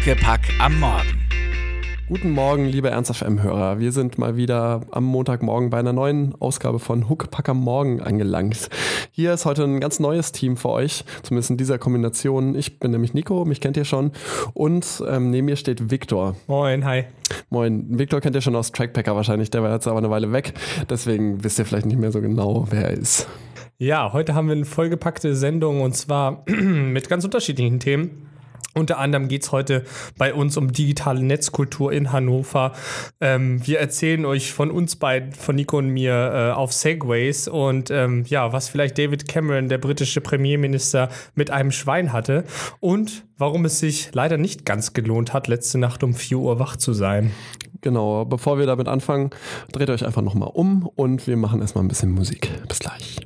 Huckepack am Morgen. Guten Morgen, liebe Ernst FM-Hörer. Wir sind mal wieder am Montagmorgen bei einer neuen Ausgabe von Huckepack am Morgen angelangt. Hier ist heute ein ganz neues Team für euch, zumindest in dieser Kombination. Ich bin nämlich Nico, mich kennt ihr schon. Und ähm, neben mir steht Viktor. Moin, hi. Moin. Viktor kennt ihr schon aus Trackpacker wahrscheinlich, der war jetzt aber eine Weile weg. Deswegen wisst ihr vielleicht nicht mehr so genau, wer er ist. Ja, heute haben wir eine vollgepackte Sendung und zwar mit ganz unterschiedlichen Themen. Unter anderem geht es heute bei uns um digitale Netzkultur in Hannover. Ähm, wir erzählen euch von uns beiden, von Nico und mir, äh, auf Segways und ähm, ja, was vielleicht David Cameron, der britische Premierminister, mit einem Schwein hatte und warum es sich leider nicht ganz gelohnt hat, letzte Nacht um 4 Uhr wach zu sein. Genau, bevor wir damit anfangen, dreht euch einfach nochmal um und wir machen erstmal ein bisschen Musik. Bis gleich.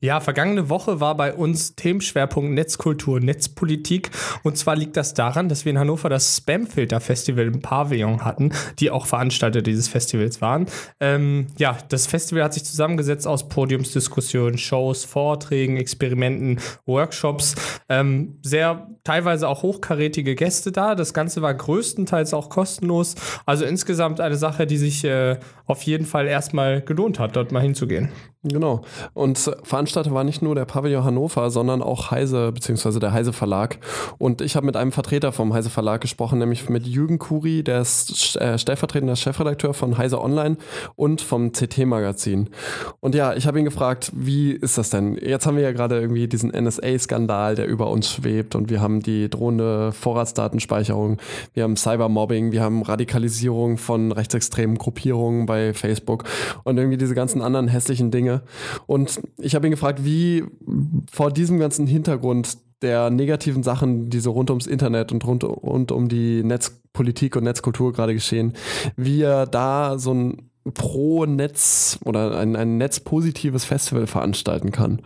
Ja, vergangene Woche war bei uns Themenschwerpunkt Netzkultur, Netzpolitik. Und zwar liegt das daran, dass wir in Hannover das Spamfilter-Festival im Pavillon hatten, die auch Veranstalter dieses Festivals waren. Ähm, ja, das Festival hat sich zusammengesetzt aus Podiumsdiskussionen, Shows, Vorträgen, Experimenten, Workshops. Ähm, sehr teilweise auch hochkarätige Gäste da. Das Ganze war größtenteils auch kostenlos. Also insgesamt eine Sache, die sich äh, auf jeden Fall erstmal gelohnt hat, dort mal hinzugehen. Genau. Und Veranstalter war nicht nur der Pavillon Hannover, sondern auch Heise, beziehungsweise der Heise Verlag. Und ich habe mit einem Vertreter vom Heise Verlag gesprochen, nämlich mit Jürgen Kuri, der ist äh, stellvertretender Chefredakteur von Heise Online und vom CT Magazin. Und ja, ich habe ihn gefragt, wie ist das denn? Jetzt haben wir ja gerade irgendwie diesen NSA-Skandal, der über uns schwebt und wir haben die drohende Vorratsdatenspeicherung, wir haben Cybermobbing, wir haben Radikalisierung von rechtsextremen Gruppierungen bei Facebook und irgendwie diese ganzen anderen hässlichen Dinge Dinge. Und ich habe ihn gefragt, wie vor diesem ganzen Hintergrund der negativen Sachen, die so rund ums Internet und rund, rund um die Netzpolitik und Netzkultur gerade geschehen, wie er da so ein pro Netz oder ein, ein netzpositives Festival veranstalten kann.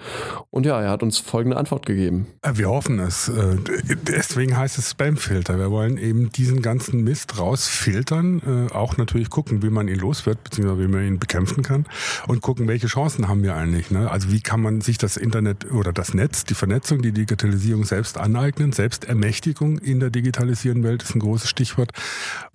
Und ja, er hat uns folgende Antwort gegeben. Äh, wir hoffen es. Äh, deswegen heißt es Spamfilter. Wir wollen eben diesen ganzen Mist rausfiltern, äh, auch natürlich gucken, wie man ihn los wird, beziehungsweise wie man ihn bekämpfen kann und gucken, welche Chancen haben wir eigentlich. Ne? Also wie kann man sich das Internet oder das Netz, die Vernetzung, die Digitalisierung selbst aneignen, Selbstermächtigung in der digitalisierenden Welt ist ein großes Stichwort.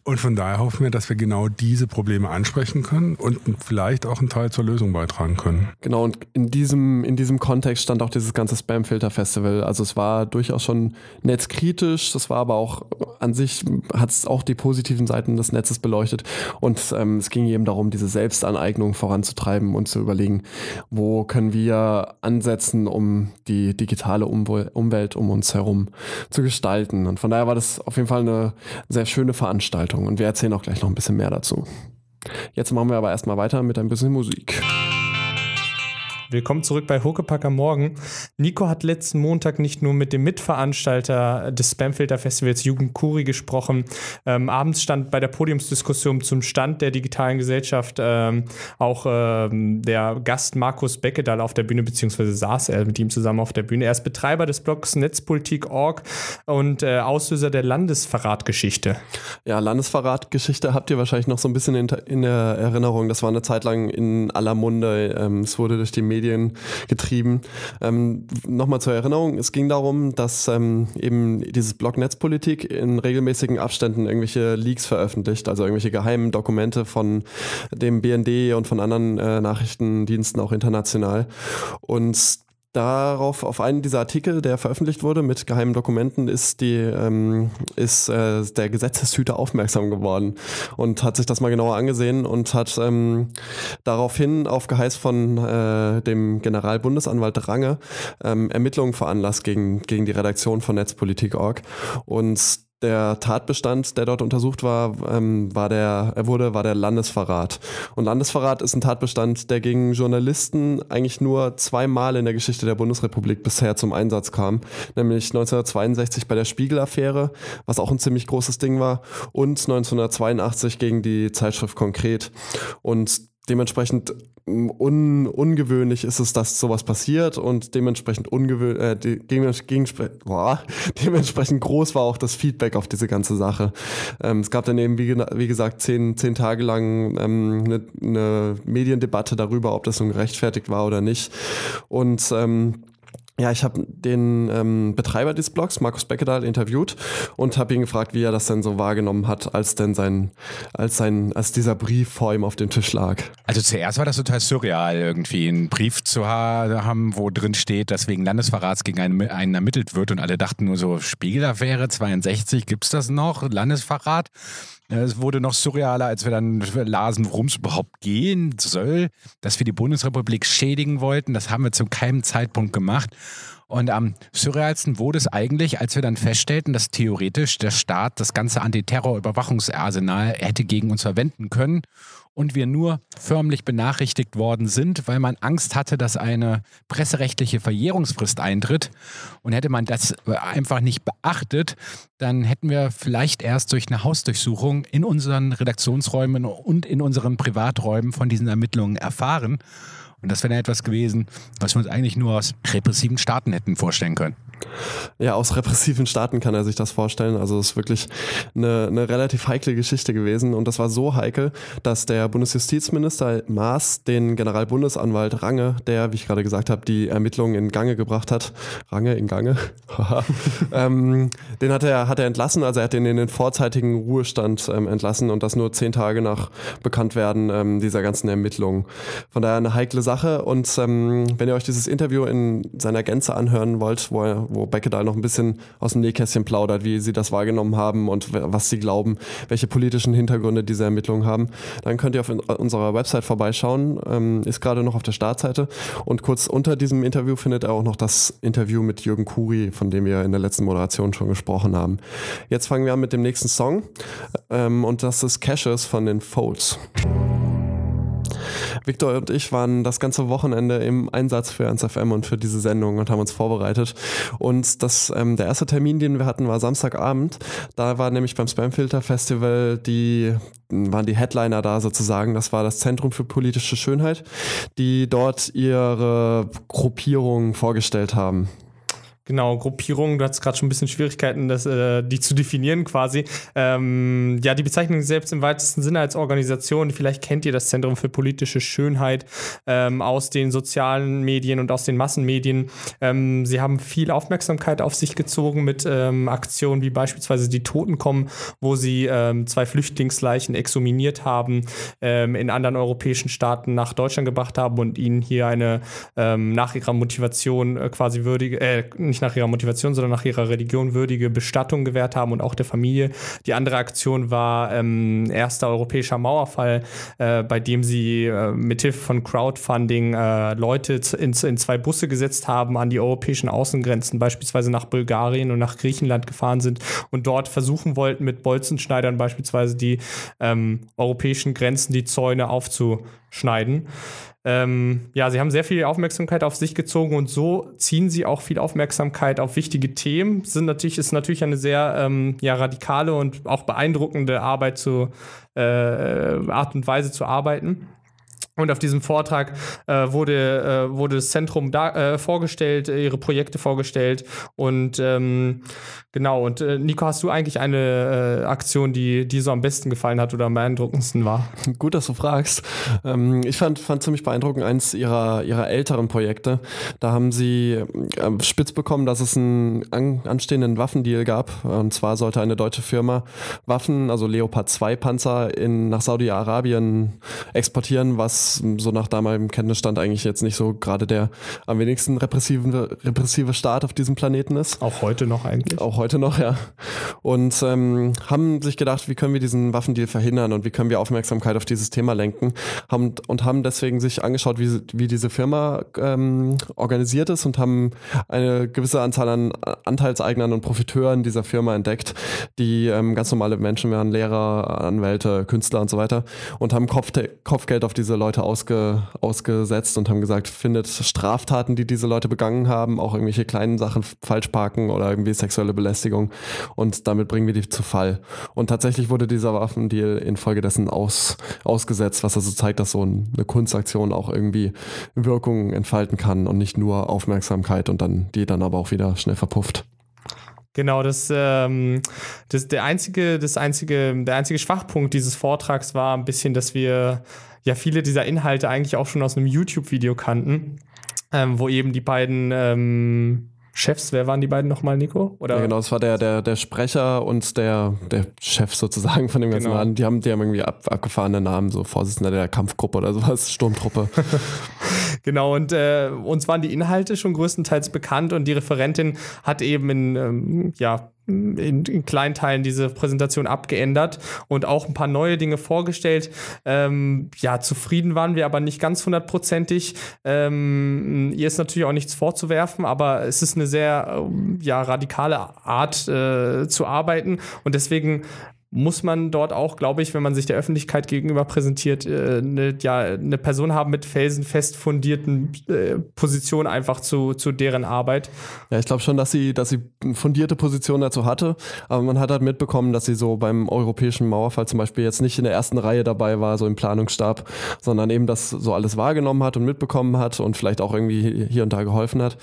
Und von daher hoffen wir, dass wir genau diese Probleme ansprechen können und vielleicht auch einen Teil zur Lösung beitragen können. Genau, und in diesem, in diesem Kontext stand auch dieses ganze Spamfilter-Festival. Also es war durchaus schon netzkritisch, das war aber auch an sich, hat es auch die positiven Seiten des Netzes beleuchtet. Und ähm, es ging eben darum, diese Selbstaneignung voranzutreiben und zu überlegen, wo können wir ansetzen, um die digitale Umwelt um uns herum zu gestalten. Und von daher war das auf jeden Fall eine sehr schöne Veranstaltung. Veranstaltung und wir erzählen auch gleich noch ein bisschen mehr dazu. Jetzt machen wir aber erstmal weiter mit ein bisschen Musik. Willkommen zurück bei Huckepack am Morgen. Nico hat letzten Montag nicht nur mit dem Mitveranstalter des Spamfilter Festivals Jugend Kuri gesprochen. Ähm, abends stand bei der Podiumsdiskussion zum Stand der digitalen Gesellschaft ähm, auch ähm, der Gast Markus Beckedahl auf der Bühne, beziehungsweise saß er mit ihm zusammen auf der Bühne. Er ist Betreiber des Blogs Netzpolitik.org und äh, Auslöser der Landesverratgeschichte. Ja, Landesverratgeschichte habt ihr wahrscheinlich noch so ein bisschen in, in der Erinnerung. Das war eine Zeit lang in aller Munde. Ähm, es wurde durch die Medien Medien getrieben. Ähm, Nochmal zur Erinnerung, es ging darum, dass ähm, eben dieses Blog Netzpolitik in regelmäßigen Abständen irgendwelche Leaks veröffentlicht, also irgendwelche geheimen Dokumente von dem BND und von anderen äh, Nachrichtendiensten auch international. Und Darauf, auf einen dieser Artikel, der veröffentlicht wurde mit geheimen Dokumenten, ist, die, ähm, ist äh, der Gesetzeshüter aufmerksam geworden und hat sich das mal genauer angesehen und hat ähm, daraufhin auf Geheiß von äh, dem Generalbundesanwalt Range ähm, Ermittlungen veranlasst gegen, gegen die Redaktion von Netzpolitik.org. Und der Tatbestand, der dort untersucht war, ähm, war der, er wurde, war der Landesverrat. Und Landesverrat ist ein Tatbestand, der gegen Journalisten eigentlich nur zweimal in der Geschichte der Bundesrepublik bisher zum Einsatz kam. Nämlich 1962 bei der Spiegel-Affäre, was auch ein ziemlich großes Ding war, und 1982 gegen die Zeitschrift Konkret. Und dementsprechend un, ungewöhnlich ist es, dass sowas passiert und dementsprechend ungewöhnlich, äh, de, dementsprechend groß war auch das Feedback auf diese ganze Sache. Ähm, es gab dann eben, wie, wie gesagt, zehn, zehn Tage lang ähm, eine, eine Mediendebatte darüber, ob das nun gerechtfertigt war oder nicht. Und ähm, Ja, ich habe den ähm, Betreiber des Blogs, Markus Beckedahl, interviewt und habe ihn gefragt, wie er das denn so wahrgenommen hat, als denn sein, als sein, als dieser Brief vor ihm auf dem Tisch lag. Also zuerst war das total surreal, irgendwie einen Brief zu haben, wo drin steht, dass wegen Landesverrats gegen einen, einen ermittelt wird und alle dachten nur so, Spiegelaffäre 62, gibt's das noch? Landesverrat? Es wurde noch surrealer, als wir dann lasen, worum es überhaupt gehen soll, dass wir die Bundesrepublik schädigen wollten. Das haben wir zu keinem Zeitpunkt gemacht. Und am surrealsten wurde es eigentlich, als wir dann feststellten, dass theoretisch der Staat das ganze Antiterror-Überwachungsarsenal hätte gegen uns verwenden können und wir nur förmlich benachrichtigt worden sind, weil man Angst hatte, dass eine presserechtliche Verjährungsfrist eintritt. Und hätte man das einfach nicht beachtet, dann hätten wir vielleicht erst durch eine Hausdurchsuchung in unseren Redaktionsräumen und in unseren Privaträumen von diesen Ermittlungen erfahren. Und das wäre etwas gewesen, was wir uns eigentlich nur aus repressiven Staaten hätten vorstellen können. Ja, aus repressiven Staaten kann er sich das vorstellen. Also es ist wirklich eine, eine relativ heikle Geschichte gewesen. Und das war so heikel, dass der Bundesjustizminister Maas den Generalbundesanwalt Range, der, wie ich gerade gesagt habe, die Ermittlungen in Gange gebracht hat, Range in Gange, ähm, den hat er, hat er entlassen. Also er hat ihn in den vorzeitigen Ruhestand ähm, entlassen und das nur zehn Tage nach Bekanntwerden ähm, dieser ganzen Ermittlungen. Von daher eine heikle Sache. Und ähm, wenn ihr euch dieses Interview in seiner Gänze anhören wollt, wo er wo Beckedahl noch ein bisschen aus dem Nähkästchen plaudert, wie sie das wahrgenommen haben und was sie glauben, welche politischen Hintergründe diese Ermittlungen haben. Dann könnt ihr auf unserer Website vorbeischauen, ähm, ist gerade noch auf der Startseite. Und kurz unter diesem Interview findet ihr auch noch das Interview mit Jürgen Kuri, von dem wir in der letzten Moderation schon gesprochen haben. Jetzt fangen wir an mit dem nächsten Song ähm, und das ist Caches von den Folds. Victor und ich waren das ganze Wochenende im Einsatz für 1FM und für diese Sendung und haben uns vorbereitet. Und das, ähm, der erste Termin, den wir hatten, war Samstagabend. Da war nämlich beim Spamfilter Festival die, waren die Headliner da sozusagen. Das war das Zentrum für politische Schönheit, die dort ihre Gruppierung vorgestellt haben. Genau, Gruppierung, du hattest gerade schon ein bisschen Schwierigkeiten, das, äh, die zu definieren quasi. Ähm, ja, die bezeichnen selbst im weitesten Sinne als Organisation. Vielleicht kennt ihr das Zentrum für politische Schönheit ähm, aus den sozialen Medien und aus den Massenmedien. Ähm, sie haben viel Aufmerksamkeit auf sich gezogen mit ähm, Aktionen wie beispielsweise die Toten kommen, wo sie ähm, zwei Flüchtlingsleichen exhuminiert haben, ähm, in anderen europäischen Staaten nach Deutschland gebracht haben und ihnen hier eine nach ihrer Motivation äh, quasi würdige, äh, nicht nach ihrer Motivation, sondern nach ihrer Religion würdige Bestattung gewährt haben und auch der Familie. Die andere Aktion war ähm, erster europäischer Mauerfall, äh, bei dem sie äh, mithilfe von Crowdfunding äh, Leute in, in zwei Busse gesetzt haben, an die europäischen Außengrenzen, beispielsweise nach Bulgarien und nach Griechenland gefahren sind und dort versuchen wollten, mit Bolzenschneidern beispielsweise die ähm, europäischen Grenzen, die Zäune aufzuschneiden. Ähm, ja, sie haben sehr viel Aufmerksamkeit auf sich gezogen und so ziehen sie auch viel Aufmerksamkeit auf wichtige Themen. Sind natürlich, ist natürlich eine sehr ähm, ja, radikale und auch beeindruckende Arbeit zu, äh, Art und Weise zu arbeiten. Und auf diesem Vortrag äh, wurde, äh, wurde das Zentrum da, äh, vorgestellt, ihre Projekte vorgestellt. Und ähm, genau, und äh, Nico, hast du eigentlich eine äh, Aktion, die dir so am besten gefallen hat oder am beeindruckendsten war? Gut, dass du fragst. Ähm, ich fand, fand ziemlich beeindruckend eins ihrer, ihrer älteren Projekte. Da haben sie ähm, spitz bekommen, dass es einen an, anstehenden Waffendeal gab. Und zwar sollte eine deutsche Firma Waffen, also Leopard 2 Panzer, in, nach Saudi-Arabien exportieren, was so nach damaligem Kenntnisstand eigentlich jetzt nicht so gerade der am wenigsten repressive, repressive Staat auf diesem Planeten ist. Auch heute noch eigentlich. Auch heute noch, ja. Und ähm, haben sich gedacht, wie können wir diesen Waffendeal verhindern und wie können wir Aufmerksamkeit auf dieses Thema lenken haben, und haben deswegen sich angeschaut, wie, wie diese Firma ähm, organisiert ist und haben eine gewisse Anzahl an Anteilseignern und Profiteuren dieser Firma entdeckt, die ähm, ganz normale Menschen wären, Lehrer, Anwälte, Künstler und so weiter und haben Kopf Kopfgeld auf diese Leute Leute ausge, ausgesetzt und haben gesagt, findet Straftaten, die diese Leute begangen haben, auch irgendwelche kleinen Sachen falsch parken oder irgendwie sexuelle Belästigung und damit bringen wir die zu Fall. Und tatsächlich wurde dieser Waffendeal infolgedessen aus, ausgesetzt, was also zeigt, dass so eine Kunstaktion auch irgendwie Wirkungen entfalten kann und nicht nur Aufmerksamkeit und dann die dann aber auch wieder schnell verpufft. Genau, das, ähm, das der einzige, das einzige, der einzige Schwachpunkt dieses Vortrags war ein bisschen, dass wir ja viele dieser Inhalte eigentlich auch schon aus einem YouTube-Video kannten. ähm, wo eben die beiden ähm, Chefs, wer waren die beiden nochmal, Nico? Oder? Ja, genau, es war der, der, der Sprecher und der, der Chef sozusagen von dem ganzen genau. Laden. Die haben, die haben irgendwie ab, abgefahrene Namen, so Vorsitzender der Kampfgruppe oder sowas, Sturmtruppe. genau, und äh, uns waren die Inhalte schon größtenteils bekannt und die Referentin hat eben in, ähm, ja, in, in kleinen Teilen diese Präsentation abgeändert und auch ein paar neue Dinge vorgestellt. Ähm, ja, zufrieden waren wir aber nicht ganz hundertprozentig. Ähm, ihr ist natürlich auch nichts vorzuwerfen, aber es ist eine sehr äh, ja, radikale Art äh, zu arbeiten und deswegen muss man dort auch, glaube ich, wenn man sich der Öffentlichkeit gegenüber präsentiert, äh, eine, ja, eine Person haben mit felsenfest fundierten äh, Positionen einfach zu, zu deren Arbeit. Ja, ich glaube schon, dass sie, dass sie fundierte Position dazu hatte, aber man hat halt mitbekommen, dass sie so beim europäischen Mauerfall zum Beispiel jetzt nicht in der ersten Reihe dabei war, so im Planungsstab, sondern eben das so alles wahrgenommen hat und mitbekommen hat und vielleicht auch irgendwie hier und da geholfen hat.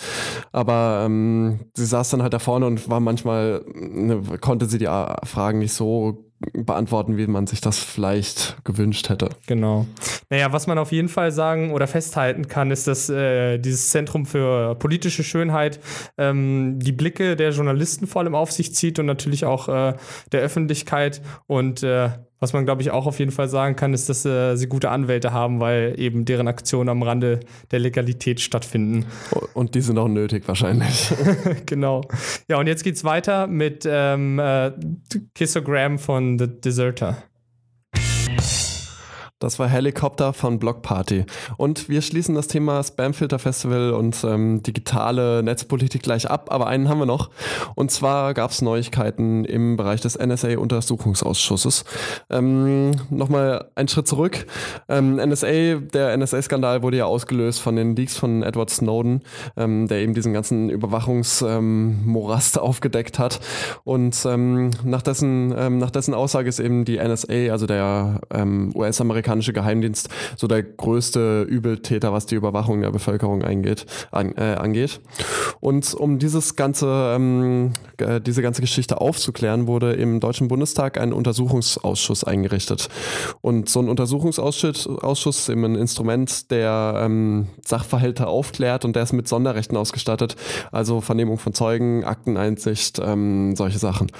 Aber ähm, sie saß dann halt da vorne und war manchmal, ne, konnte sie die Fragen nicht so beantworten, wie man sich das vielleicht gewünscht hätte. Genau. Naja, was man auf jeden Fall sagen oder festhalten kann, ist, dass äh, dieses Zentrum für politische Schönheit ähm, die Blicke der Journalisten vor allem auf sich zieht und natürlich auch äh, der Öffentlichkeit und äh, was man, glaube ich, auch auf jeden Fall sagen kann, ist, dass äh, sie gute Anwälte haben, weil eben deren Aktionen am Rande der Legalität stattfinden. Und die sind auch nötig wahrscheinlich. genau. Ja, und jetzt geht's weiter mit ähm, äh, Kissogram von The Deserter. Das war Helikopter von Block Party. Und wir schließen das Thema Spamfilter Festival und ähm, digitale Netzpolitik gleich ab, aber einen haben wir noch. Und zwar gab es Neuigkeiten im Bereich des NSA-Untersuchungsausschusses. Ähm, Nochmal einen Schritt zurück. Ähm, NSA, der NSA-Skandal wurde ja ausgelöst von den Leaks von Edward Snowden, ähm, der eben diesen ganzen Überwachungsmorast ähm, aufgedeckt hat. Und ähm, nach, dessen, ähm, nach dessen Aussage ist eben die NSA, also der US-amerikanische amerikanische Geheimdienst so der größte Übeltäter, was die Überwachung der Bevölkerung eingeht, an, äh, angeht. Und um dieses ganze, ähm, äh, diese ganze Geschichte aufzuklären, wurde im Deutschen Bundestag ein Untersuchungsausschuss eingerichtet. Und so ein Untersuchungsausschuss Ausschuss ist eben ein Instrument, der ähm, Sachverhalte aufklärt und der ist mit Sonderrechten ausgestattet, also Vernehmung von Zeugen, Akteneinsicht, ähm, solche Sachen.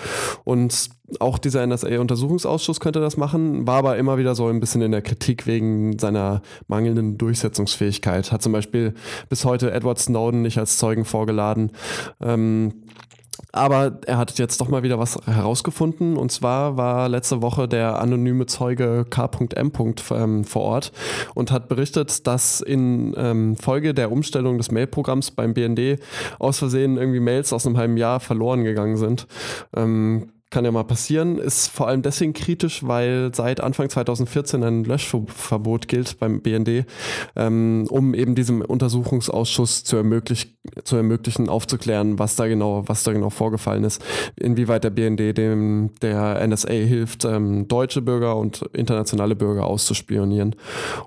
Und auch dieser NSA-Untersuchungsausschuss könnte das machen, war aber immer wieder so ein bisschen in der Kritik wegen seiner mangelnden Durchsetzungsfähigkeit. Hat zum Beispiel bis heute Edward Snowden nicht als Zeugen vorgeladen. Ähm, aber er hat jetzt doch mal wieder was herausgefunden. Und zwar war letzte Woche der anonyme Zeuge K.M. Ähm, vor Ort und hat berichtet, dass in ähm, Folge der Umstellung des Mailprogramms beim BND aus Versehen irgendwie Mails aus einem halben Jahr verloren gegangen sind. Ähm, kann ja mal passieren, ist vor allem deswegen kritisch, weil seit Anfang 2014 ein Löschverbot gilt beim BND, ähm, um eben diesem Untersuchungsausschuss zu, ermöglich zu ermöglichen, aufzuklären, was da genau, was da genau vorgefallen ist, inwieweit der BND dem der NSA hilft, ähm, deutsche Bürger und internationale Bürger auszuspionieren.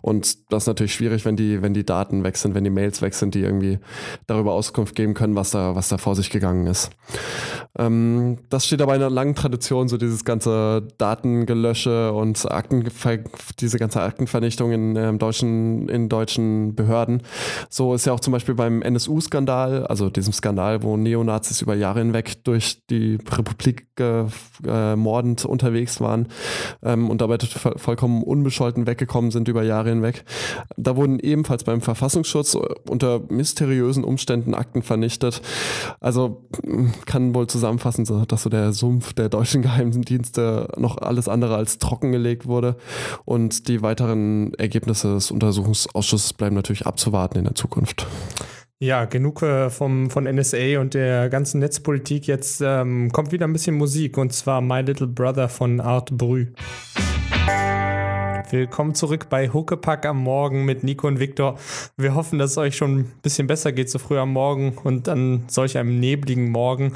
Und das ist natürlich schwierig, wenn die, wenn die Daten weg sind, wenn die Mails weg sind, die irgendwie darüber Auskunft geben können, was da, was da vor sich gegangen ist. Ähm, das steht aber in einer langen langen Tradition, so dieses ganze Datengelösche und Aktenver diese ganze Aktenvernichtung in, äh, deutschen, in deutschen Behörden. So ist ja auch zum Beispiel beim NSU-Skandal, also diesem Skandal, wo Neonazis über Jahre hinweg durch die Republik äh, mordend unterwegs waren ähm, und dabei vollkommen unbescholten weggekommen sind über Jahre hinweg. Da wurden ebenfalls beim Verfassungsschutz unter mysteriösen Umständen Akten vernichtet. Also kann wohl zusammenfassen, dass so der Sumpf der der deutschen Geheimdienste noch alles andere als trockengelegt wurde. Und die weiteren Ergebnisse des Untersuchungsausschusses bleiben natürlich abzuwarten in der Zukunft. Ja, genug äh, vom, von NSA und der ganzen Netzpolitik. Jetzt ähm, kommt wieder ein bisschen Musik und zwar My Little Brother von Art Brü. Willkommen zurück bei Huckepack am Morgen mit Nico und Viktor. Wir hoffen, dass es euch schon ein bisschen besser geht, so früh am Morgen und an solch einem nebligen Morgen.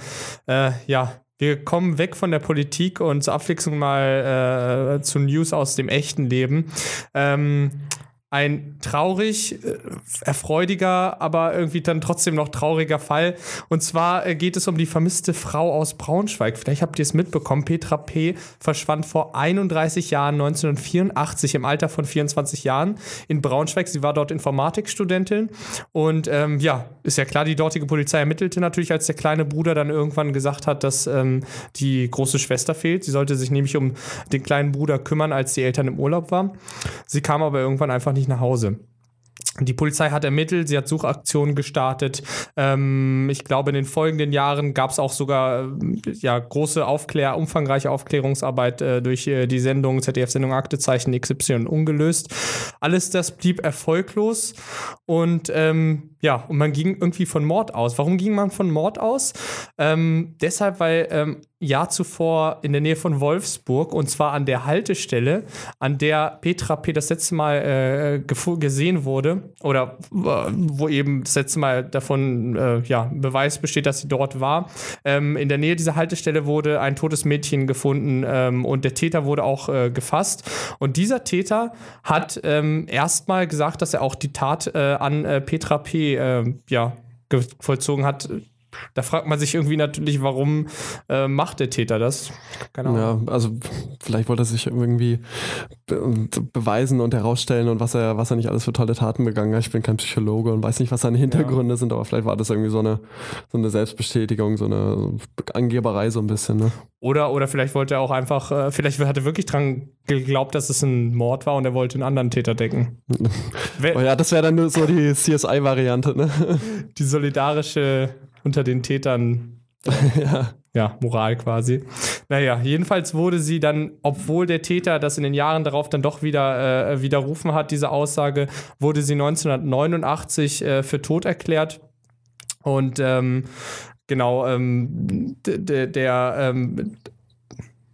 Äh, ja, wir kommen weg von der Politik und zur Abwechslung mal äh, zu News aus dem echten Leben. Ähm, ein traurig, äh, erfreudiger, aber irgendwie dann trotzdem noch trauriger Fall. Und zwar äh, geht es um die vermisste Frau aus Braunschweig. Vielleicht habt ihr es mitbekommen. Petra P. verschwand vor 31 Jahren, 1984, im Alter von 24 Jahren in Braunschweig. Sie war dort Informatikstudentin. Und ähm, ja, ist ja klar, die dortige Polizei ermittelte natürlich, als der kleine Bruder dann irgendwann gesagt hat, dass ähm, die große Schwester fehlt. Sie sollte sich nämlich um den kleinen Bruder kümmern, als die Eltern im Urlaub waren. Sie kam aber irgendwann einfach nicht nach Hause. Die Polizei hat ermittelt, sie hat Suchaktionen gestartet. Ähm, ich glaube, in den folgenden Jahren gab es auch sogar äh, ja, große Aufklär, umfangreiche Aufklärungsarbeit äh, durch äh, die Sendung, ZDF-Sendung Aktezeichen XY ungelöst. Alles das blieb erfolglos und ähm, ja, und man ging irgendwie von Mord aus. Warum ging man von Mord aus? Ähm, deshalb, weil ähm, Jahr zuvor in der Nähe von Wolfsburg und zwar an der Haltestelle, an der Petra P. das letzte Mal äh, gesehen wurde oder äh, wo eben das letzte Mal davon äh, ja, Beweis besteht, dass sie dort war. Ähm, in der Nähe dieser Haltestelle wurde ein totes Mädchen gefunden ähm, und der Täter wurde auch äh, gefasst. Und dieser Täter hat ähm, erstmal gesagt, dass er auch die Tat äh, an äh, Petra P. ja, vollzogen hat da fragt man sich irgendwie natürlich, warum äh, macht der Täter das? Keine Ahnung. Ja, also vielleicht wollte er sich irgendwie be beweisen und herausstellen und was er, was er nicht alles für tolle Taten begangen hat. Ich bin kein Psychologe und weiß nicht, was seine Hintergründe ja. sind, aber vielleicht war das irgendwie so eine, so eine Selbstbestätigung, so eine Angeberei so ein bisschen. Ne? Oder, oder vielleicht wollte er auch einfach, äh, vielleicht hat er wirklich dran geglaubt, dass es ein Mord war und er wollte einen anderen Täter decken. oh ja, das wäre dann nur so die CSI-Variante, ne? Die solidarische unter den Tätern. ja. ja, Moral quasi. Naja, jedenfalls wurde sie dann, obwohl der Täter das in den Jahren darauf dann doch wieder äh, widerrufen hat, diese Aussage, wurde sie 1989 äh, für tot erklärt. Und ähm, genau, ähm, der, ähm,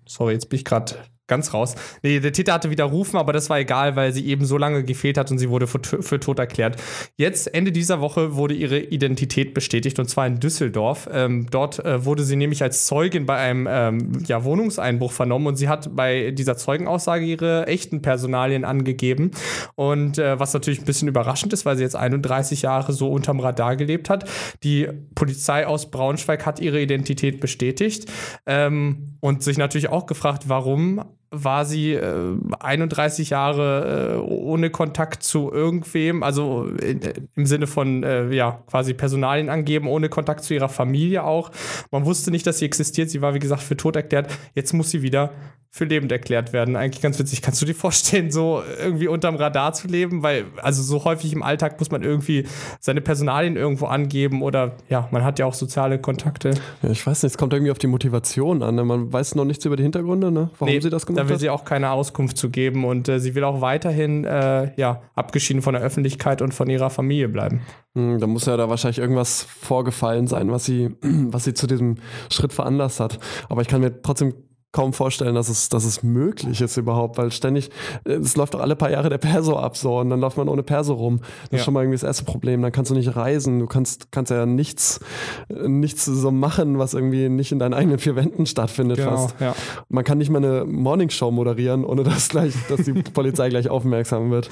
sorry, jetzt bin ich gerade ganz raus. Nee, der Täter hatte widerrufen, aber das war egal, weil sie eben so lange gefehlt hat und sie wurde für, für tot erklärt. Jetzt, Ende dieser Woche, wurde ihre Identität bestätigt und zwar in Düsseldorf. Ähm, dort äh, wurde sie nämlich als Zeugin bei einem ähm, ja, Wohnungseinbruch vernommen und sie hat bei dieser Zeugenaussage ihre echten Personalien angegeben. Und äh, was natürlich ein bisschen überraschend ist, weil sie jetzt 31 Jahre so unterm Radar gelebt hat. Die Polizei aus Braunschweig hat ihre Identität bestätigt ähm, und sich natürlich auch gefragt, warum war sie äh, 31 Jahre äh, ohne Kontakt zu irgendwem, also in, äh, im Sinne von äh, ja quasi Personalien angeben, ohne Kontakt zu ihrer Familie auch. Man wusste nicht, dass sie existiert. Sie war wie gesagt für tot erklärt. Jetzt muss sie wieder für lebend erklärt werden. Eigentlich ganz witzig. Kannst du dir vorstellen, so irgendwie unterm Radar zu leben? Weil, also so häufig im Alltag muss man irgendwie seine Personalien irgendwo angeben oder ja, man hat ja auch soziale Kontakte. Ja, ich weiß nicht, es kommt irgendwie auf die Motivation an. Ne? Man weiß noch nichts über die Hintergründe, ne? warum nee, sie das gemacht hat. Da will sie auch keine Auskunft zu geben und äh, sie will auch weiterhin äh, ja, abgeschieden von der Öffentlichkeit und von ihrer Familie bleiben. Hm, da muss ja da wahrscheinlich irgendwas vorgefallen sein, was sie, was sie zu diesem Schritt veranlasst hat. Aber ich kann mir trotzdem kaum vorstellen, dass es, dass es möglich ist überhaupt, weil ständig, äh, es läuft doch alle paar Jahre der Perso ab so und dann läuft man ohne Perso rum. Das ja. ist schon mal irgendwie das erste Problem. Dann kannst du nicht reisen, du kannst, kannst ja nichts, äh, nichts so machen, was irgendwie nicht in deinen eigenen vier Wänden stattfindet genau, fast. Ja. Man kann nicht mal eine Morningshow moderieren, ohne dass gleich, dass die Polizei gleich aufmerksam wird.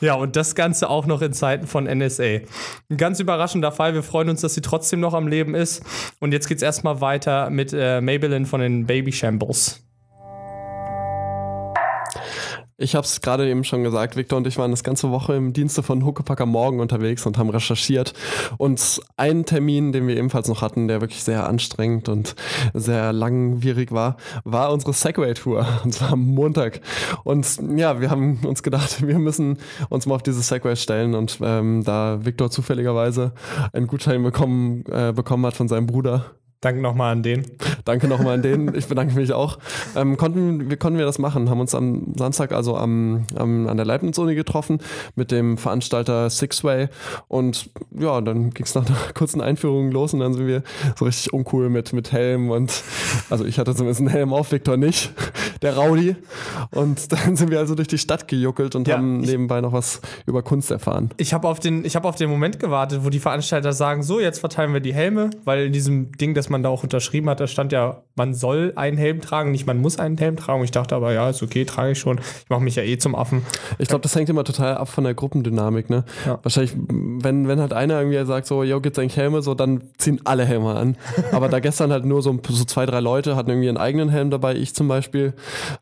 Ja, und das Ganze auch noch in Zeiten von NSA. Ein ganz überraschender Fall. Wir freuen uns, dass sie trotzdem noch am Leben ist. Und jetzt geht's erstmal weiter mit äh, Maybelline von den Baby Shambles aus? Ich habe es gerade eben schon gesagt, Victor und ich waren das ganze Woche im Dienste von Huckepacker Morgen unterwegs und haben recherchiert. Und einen Termin, den wir ebenfalls noch hatten, der wirklich sehr anstrengend und sehr langwierig war, war unsere Segway-Tour. Und zwar am Montag. Und ja, wir haben uns gedacht, wir müssen uns mal auf diese Segway stellen. Und ähm, da Victor zufälligerweise einen Gutschein bekommen, äh, bekommen hat von seinem Bruder, Danke nochmal an den. Danke nochmal an den. Ich bedanke mich auch. Ähm, konnten, wie konnten wir das machen? Haben uns am Samstag also am, am, an der Leibniz-Uni getroffen mit dem Veranstalter Sixway. Und ja, dann ging es nach einer kurzen Einführung los und dann sind wir so richtig uncool mit, mit Helm und also ich hatte zumindest einen Helm auf, Victor nicht, der Raudi. Und dann sind wir also durch die Stadt gejuckelt und ja, haben nebenbei noch was über Kunst erfahren. Ich habe auf, den, hab auf den Moment gewartet, wo die Veranstalter sagen, so, jetzt verteilen wir die Helme, weil in diesem Ding, das man da auch unterschrieben hat. Da stand ja, man soll einen Helm tragen, nicht man muss einen Helm tragen. Und ich dachte aber, ja, ist okay, trage ich schon. Ich mache mich ja eh zum Affen. Ich glaube, das hängt immer total ab von der Gruppendynamik, ne? Ja. Wahrscheinlich, wenn, wenn halt einer irgendwie sagt, so, yo, gibt's eigentlich Helme, so, dann ziehen alle Helme an. Aber da gestern halt nur so, so zwei, drei Leute hatten irgendwie einen eigenen Helm dabei, ich zum Beispiel,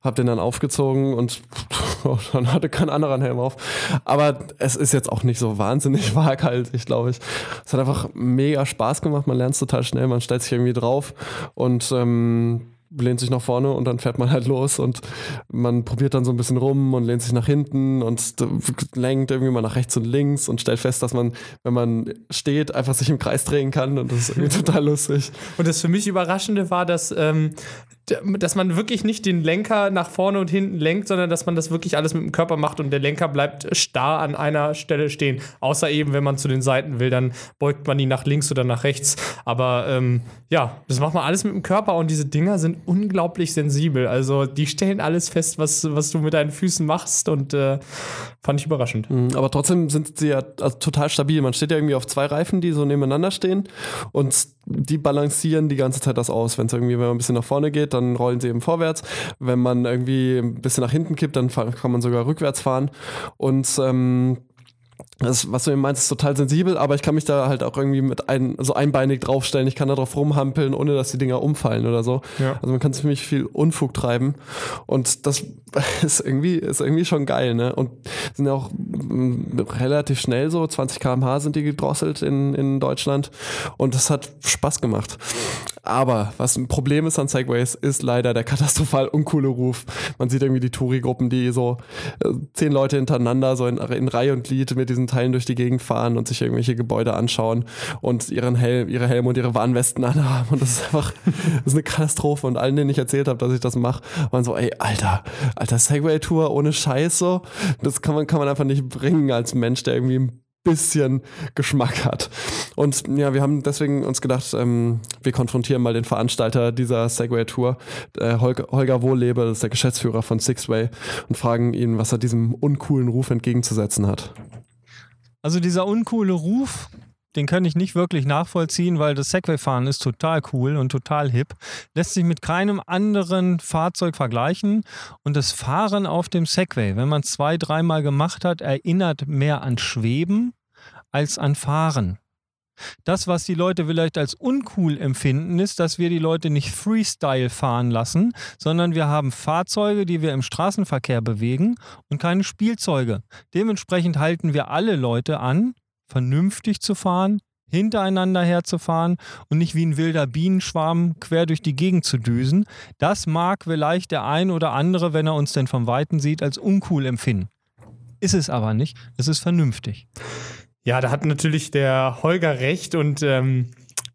hab den dann aufgezogen und oh, dann hatte kein anderer einen Helm auf. Aber es ist jetzt auch nicht so wahnsinnig waghalsig, glaube ich. Es hat einfach mega Spaß gemacht, man lernt es total schnell, man stellt sich irgendwie drauf und ähm, lehnt sich nach vorne und dann fährt man halt los und man probiert dann so ein bisschen rum und lehnt sich nach hinten und lenkt irgendwie mal nach rechts und links und stellt fest, dass man, wenn man steht, einfach sich im Kreis drehen kann und das ist irgendwie total lustig. Und das für mich Überraschende war, dass, ähm, dass man wirklich nicht den Lenker nach vorne und hinten lenkt, sondern dass man das wirklich alles mit dem Körper macht und der Lenker bleibt starr an einer Stelle stehen. Außer eben, wenn man zu den Seiten will, dann beugt man ihn nach links oder nach rechts. Aber ähm, ja, das macht man alles mit dem Körper und diese Dinger sind unglaublich sensibel. Also die stellen alles fest, was, was du mit deinen Füßen machst und äh, fand ich überraschend. Mhm, Aber trotzdem sind sie ja also total stabil. Man steht ja irgendwie auf zwei Reifen, die so nebeneinander stehen und die balancieren die ganze Zeit das aus. Wenn es irgendwie, wenn man ein bisschen nach vorne geht, dann rollen sie eben vorwärts. Wenn man irgendwie ein bisschen nach hinten kippt, dann kann man sogar rückwärts fahren. Und ähm, das, was du eben meinst, ist total sensibel, aber ich kann mich da halt auch irgendwie mit ein, so einbeinig draufstellen. Ich kann da drauf rumhampeln, ohne dass die Dinger umfallen oder so. Ja. Also man kann ziemlich viel Unfug treiben. Und das ist irgendwie, ist irgendwie schon geil, ne? Und sind ja auch mm, relativ schnell so, 20 km/h sind die gedrosselt in, in Deutschland. Und das hat Spaß gemacht. Aber was ein Problem ist an Segways, ist leider der katastrophal uncoole Ruf. Man sieht irgendwie die Touri-Gruppen, die so äh, zehn Leute hintereinander so in, in Reihe und Glied mit diesen Teilen durch die Gegend fahren und sich irgendwelche Gebäude anschauen und ihren Helm, ihre Helme und ihre Warnwesten anhaben. Und das ist einfach das ist eine Katastrophe. Und allen, denen ich erzählt habe, dass ich das mache, waren so, ey, Alter, alter Segway-Tour ohne Scheiß so. Das kann man, kann man einfach nicht bringen als Mensch, der irgendwie ein bisschen Geschmack hat. Und ja, wir haben deswegen uns gedacht, ähm, wir konfrontieren mal den Veranstalter dieser Segway-Tour, äh, Holger, Holger Wohllebe, das ist der Geschäftsführer von Sixway, und fragen ihn, was er diesem uncoolen Ruf entgegenzusetzen hat. Also dieser uncoole Ruf, den kann ich nicht wirklich nachvollziehen, weil das Segway-Fahren ist total cool und total hip. Lässt sich mit keinem anderen Fahrzeug vergleichen. Und das Fahren auf dem Segway, wenn man es zwei, dreimal gemacht hat, erinnert mehr an Schweben als an Fahren. Das, was die Leute vielleicht als uncool empfinden, ist, dass wir die Leute nicht Freestyle fahren lassen, sondern wir haben Fahrzeuge, die wir im Straßenverkehr bewegen und keine Spielzeuge. Dementsprechend halten wir alle Leute an, vernünftig zu fahren, hintereinander herzufahren und nicht wie ein wilder Bienenschwarm quer durch die Gegend zu düsen. Das mag vielleicht der ein oder andere, wenn er uns denn vom Weiten sieht, als uncool empfinden. Ist es aber nicht. Es ist vernünftig. Ja, da hat natürlich der Holger recht und ähm,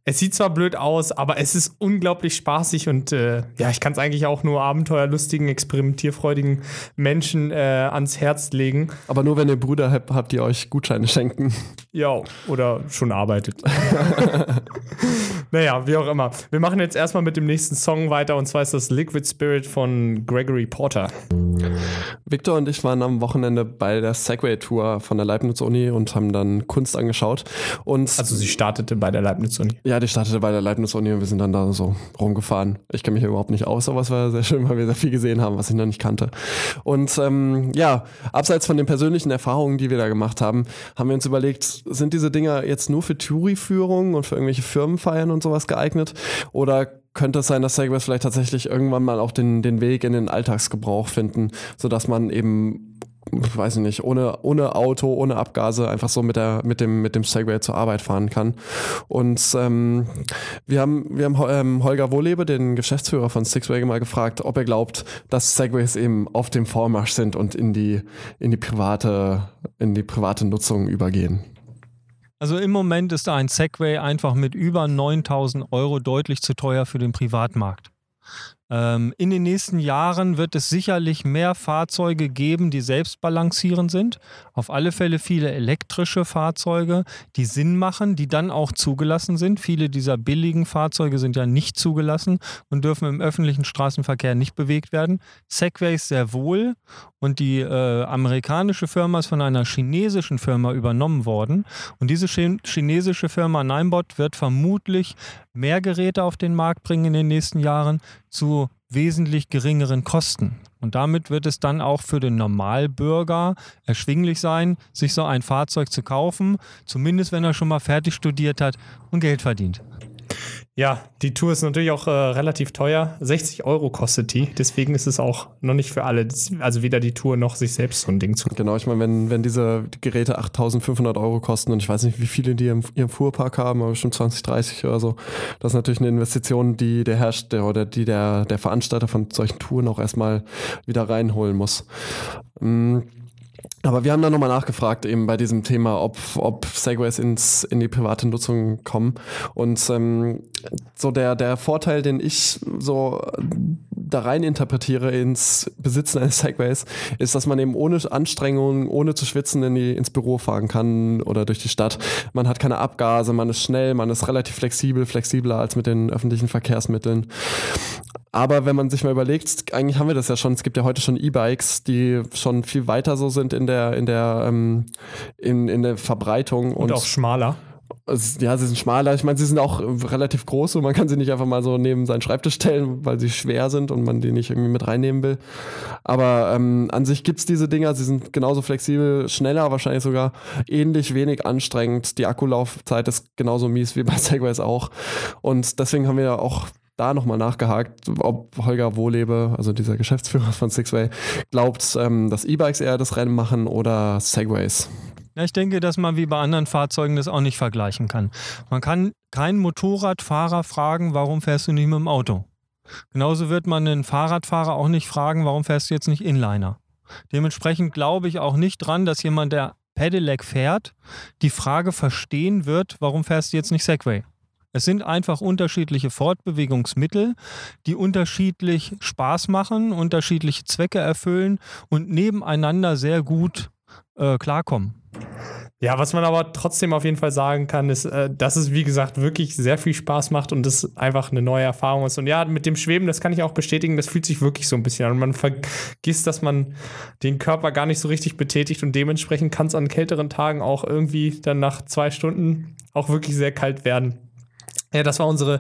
es sieht zwar blöd aus, aber es ist unglaublich spaßig und äh, ja, ich kann es eigentlich auch nur abenteuerlustigen, experimentierfreudigen Menschen äh, ans Herz legen. Aber nur wenn ihr Brüder habt, habt ihr euch Gutscheine schenken. Ja, oder schon arbeitet. naja, wie auch immer. Wir machen jetzt erstmal mit dem nächsten Song weiter und zwar ist das Liquid Spirit von Gregory Porter. Victor und ich waren am Wochenende bei der Segway-Tour von der Leibniz-Uni und haben dann Kunst angeschaut. Und Also sie startete bei der Leibniz-Uni. ja, die startete bei der Leibniz-Uni und wir sind dann da so rumgefahren. Ich kenne mich überhaupt nicht aus, aber es war sehr schön, weil wir sehr viel gesehen haben, was ich noch nicht kannte. Und ähm, ja, abseits von den persönlichen Erfahrungen, die wir da gemacht haben, haben wir uns überlegt, sind diese Dinger jetzt nur für Touri-Führungen und für irgendwelche Firmenfeiern und sowas geeignet? Oder könnte es sein, dass Segways vielleicht tatsächlich irgendwann mal auch den, den Weg in den Alltagsgebrauch finden, sodass man eben, weiß ich nicht, ohne, ohne Auto, ohne Abgase einfach so mit, der, mit, dem, mit dem Segway zur Arbeit fahren kann. Und ähm, wir haben, wir haben ähm, Holger Wohlebe, den Geschäftsführer von Sixway, mal gefragt, ob er glaubt, dass Segways eben auf dem Vormarsch sind und in die, in die private, in die private Nutzung übergehen. Also im Moment ist ein Segway einfach mit über 9000 Euro deutlich zu teuer für den Privatmarkt. Ähm, in den nächsten Jahren wird es sicherlich mehr Fahrzeuge geben, die selbst balancierend sind. Auf alle Fälle viele elektrische Fahrzeuge, die Sinn machen, die dann auch zugelassen sind. Viele dieser billigen Fahrzeuge sind ja nicht zugelassen und dürfen im öffentlichen Straßenverkehr nicht bewegt werden. Segways sehr wohl und die äh, amerikanische Firma ist von einer chinesischen Firma übernommen worden. Und diese chinesische Firma Ninebot wird vermutlich mehr Geräte auf den Markt bringen in den nächsten Jahren zu wesentlich geringeren Kosten. Und damit wird es dann auch für den Normalbürger erschwinglich sein, sich so ein Fahrzeug zu kaufen, zumindest wenn er schon mal fertig studiert hat und Geld verdient. Ja, die Tour ist natürlich auch äh, relativ teuer. 60 Euro kostet die. Deswegen ist es auch noch nicht für alle. Also weder die Tour noch sich selbst so ein Ding zu. Genau, ich meine, wenn, wenn diese Geräte 8500 Euro kosten und ich weiß nicht, wie viele die im, ihrem Fuhrpark haben, aber bestimmt 20, 30 oder so, das ist natürlich eine Investition, die der Hersteller oder die der, der Veranstalter von solchen Touren auch erstmal wieder reinholen muss. Mhm. Aber wir haben da nochmal nachgefragt, eben bei diesem Thema, ob, ob Segways ins, in die private Nutzung kommen. Und ähm, so der, der Vorteil, den ich so da rein interpretiere ins Besitzen eines Segways, ist, dass man eben ohne Anstrengung, ohne zu schwitzen in die, ins Büro fahren kann oder durch die Stadt. Man hat keine Abgase, man ist schnell, man ist relativ flexibel, flexibler als mit den öffentlichen Verkehrsmitteln. Aber wenn man sich mal überlegt, eigentlich haben wir das ja schon, es gibt ja heute schon E-Bikes, die schon viel weiter so sind in der, in der, ähm, in, in der Verbreitung. Und, und auch schmaler. Ja, sie sind schmaler. Ich meine, sie sind auch relativ groß und man kann sie nicht einfach mal so neben seinen Schreibtisch stellen, weil sie schwer sind und man die nicht irgendwie mit reinnehmen will. Aber ähm, an sich gibt es diese Dinger, sie sind genauso flexibel, schneller, wahrscheinlich sogar ähnlich wenig anstrengend. Die Akkulaufzeit ist genauso mies wie bei Segways auch. Und deswegen haben wir auch da nochmal nachgehakt, ob Holger Wohlebe, also dieser Geschäftsführer von Sixway, glaubt, ähm, dass E-Bikes eher das Rennen machen oder Segways. Ja, ich denke, dass man wie bei anderen Fahrzeugen das auch nicht vergleichen kann. Man kann keinen Motorradfahrer fragen, warum fährst du nicht mit dem Auto? Genauso wird man einen Fahrradfahrer auch nicht fragen, warum fährst du jetzt nicht Inliner? Dementsprechend glaube ich auch nicht dran, dass jemand, der Pedelec fährt, die Frage verstehen wird, warum fährst du jetzt nicht Segway? Es sind einfach unterschiedliche Fortbewegungsmittel, die unterschiedlich Spaß machen, unterschiedliche Zwecke erfüllen und nebeneinander sehr gut äh, klarkommen. Ja, was man aber trotzdem auf jeden Fall sagen kann, ist, äh, dass es, wie gesagt, wirklich sehr viel Spaß macht und es einfach eine neue Erfahrung ist. Und ja, mit dem Schweben, das kann ich auch bestätigen, das fühlt sich wirklich so ein bisschen an. Man vergisst, dass man den Körper gar nicht so richtig betätigt und dementsprechend kann es an kälteren Tagen auch irgendwie dann nach zwei Stunden auch wirklich sehr kalt werden. Ja, das war unsere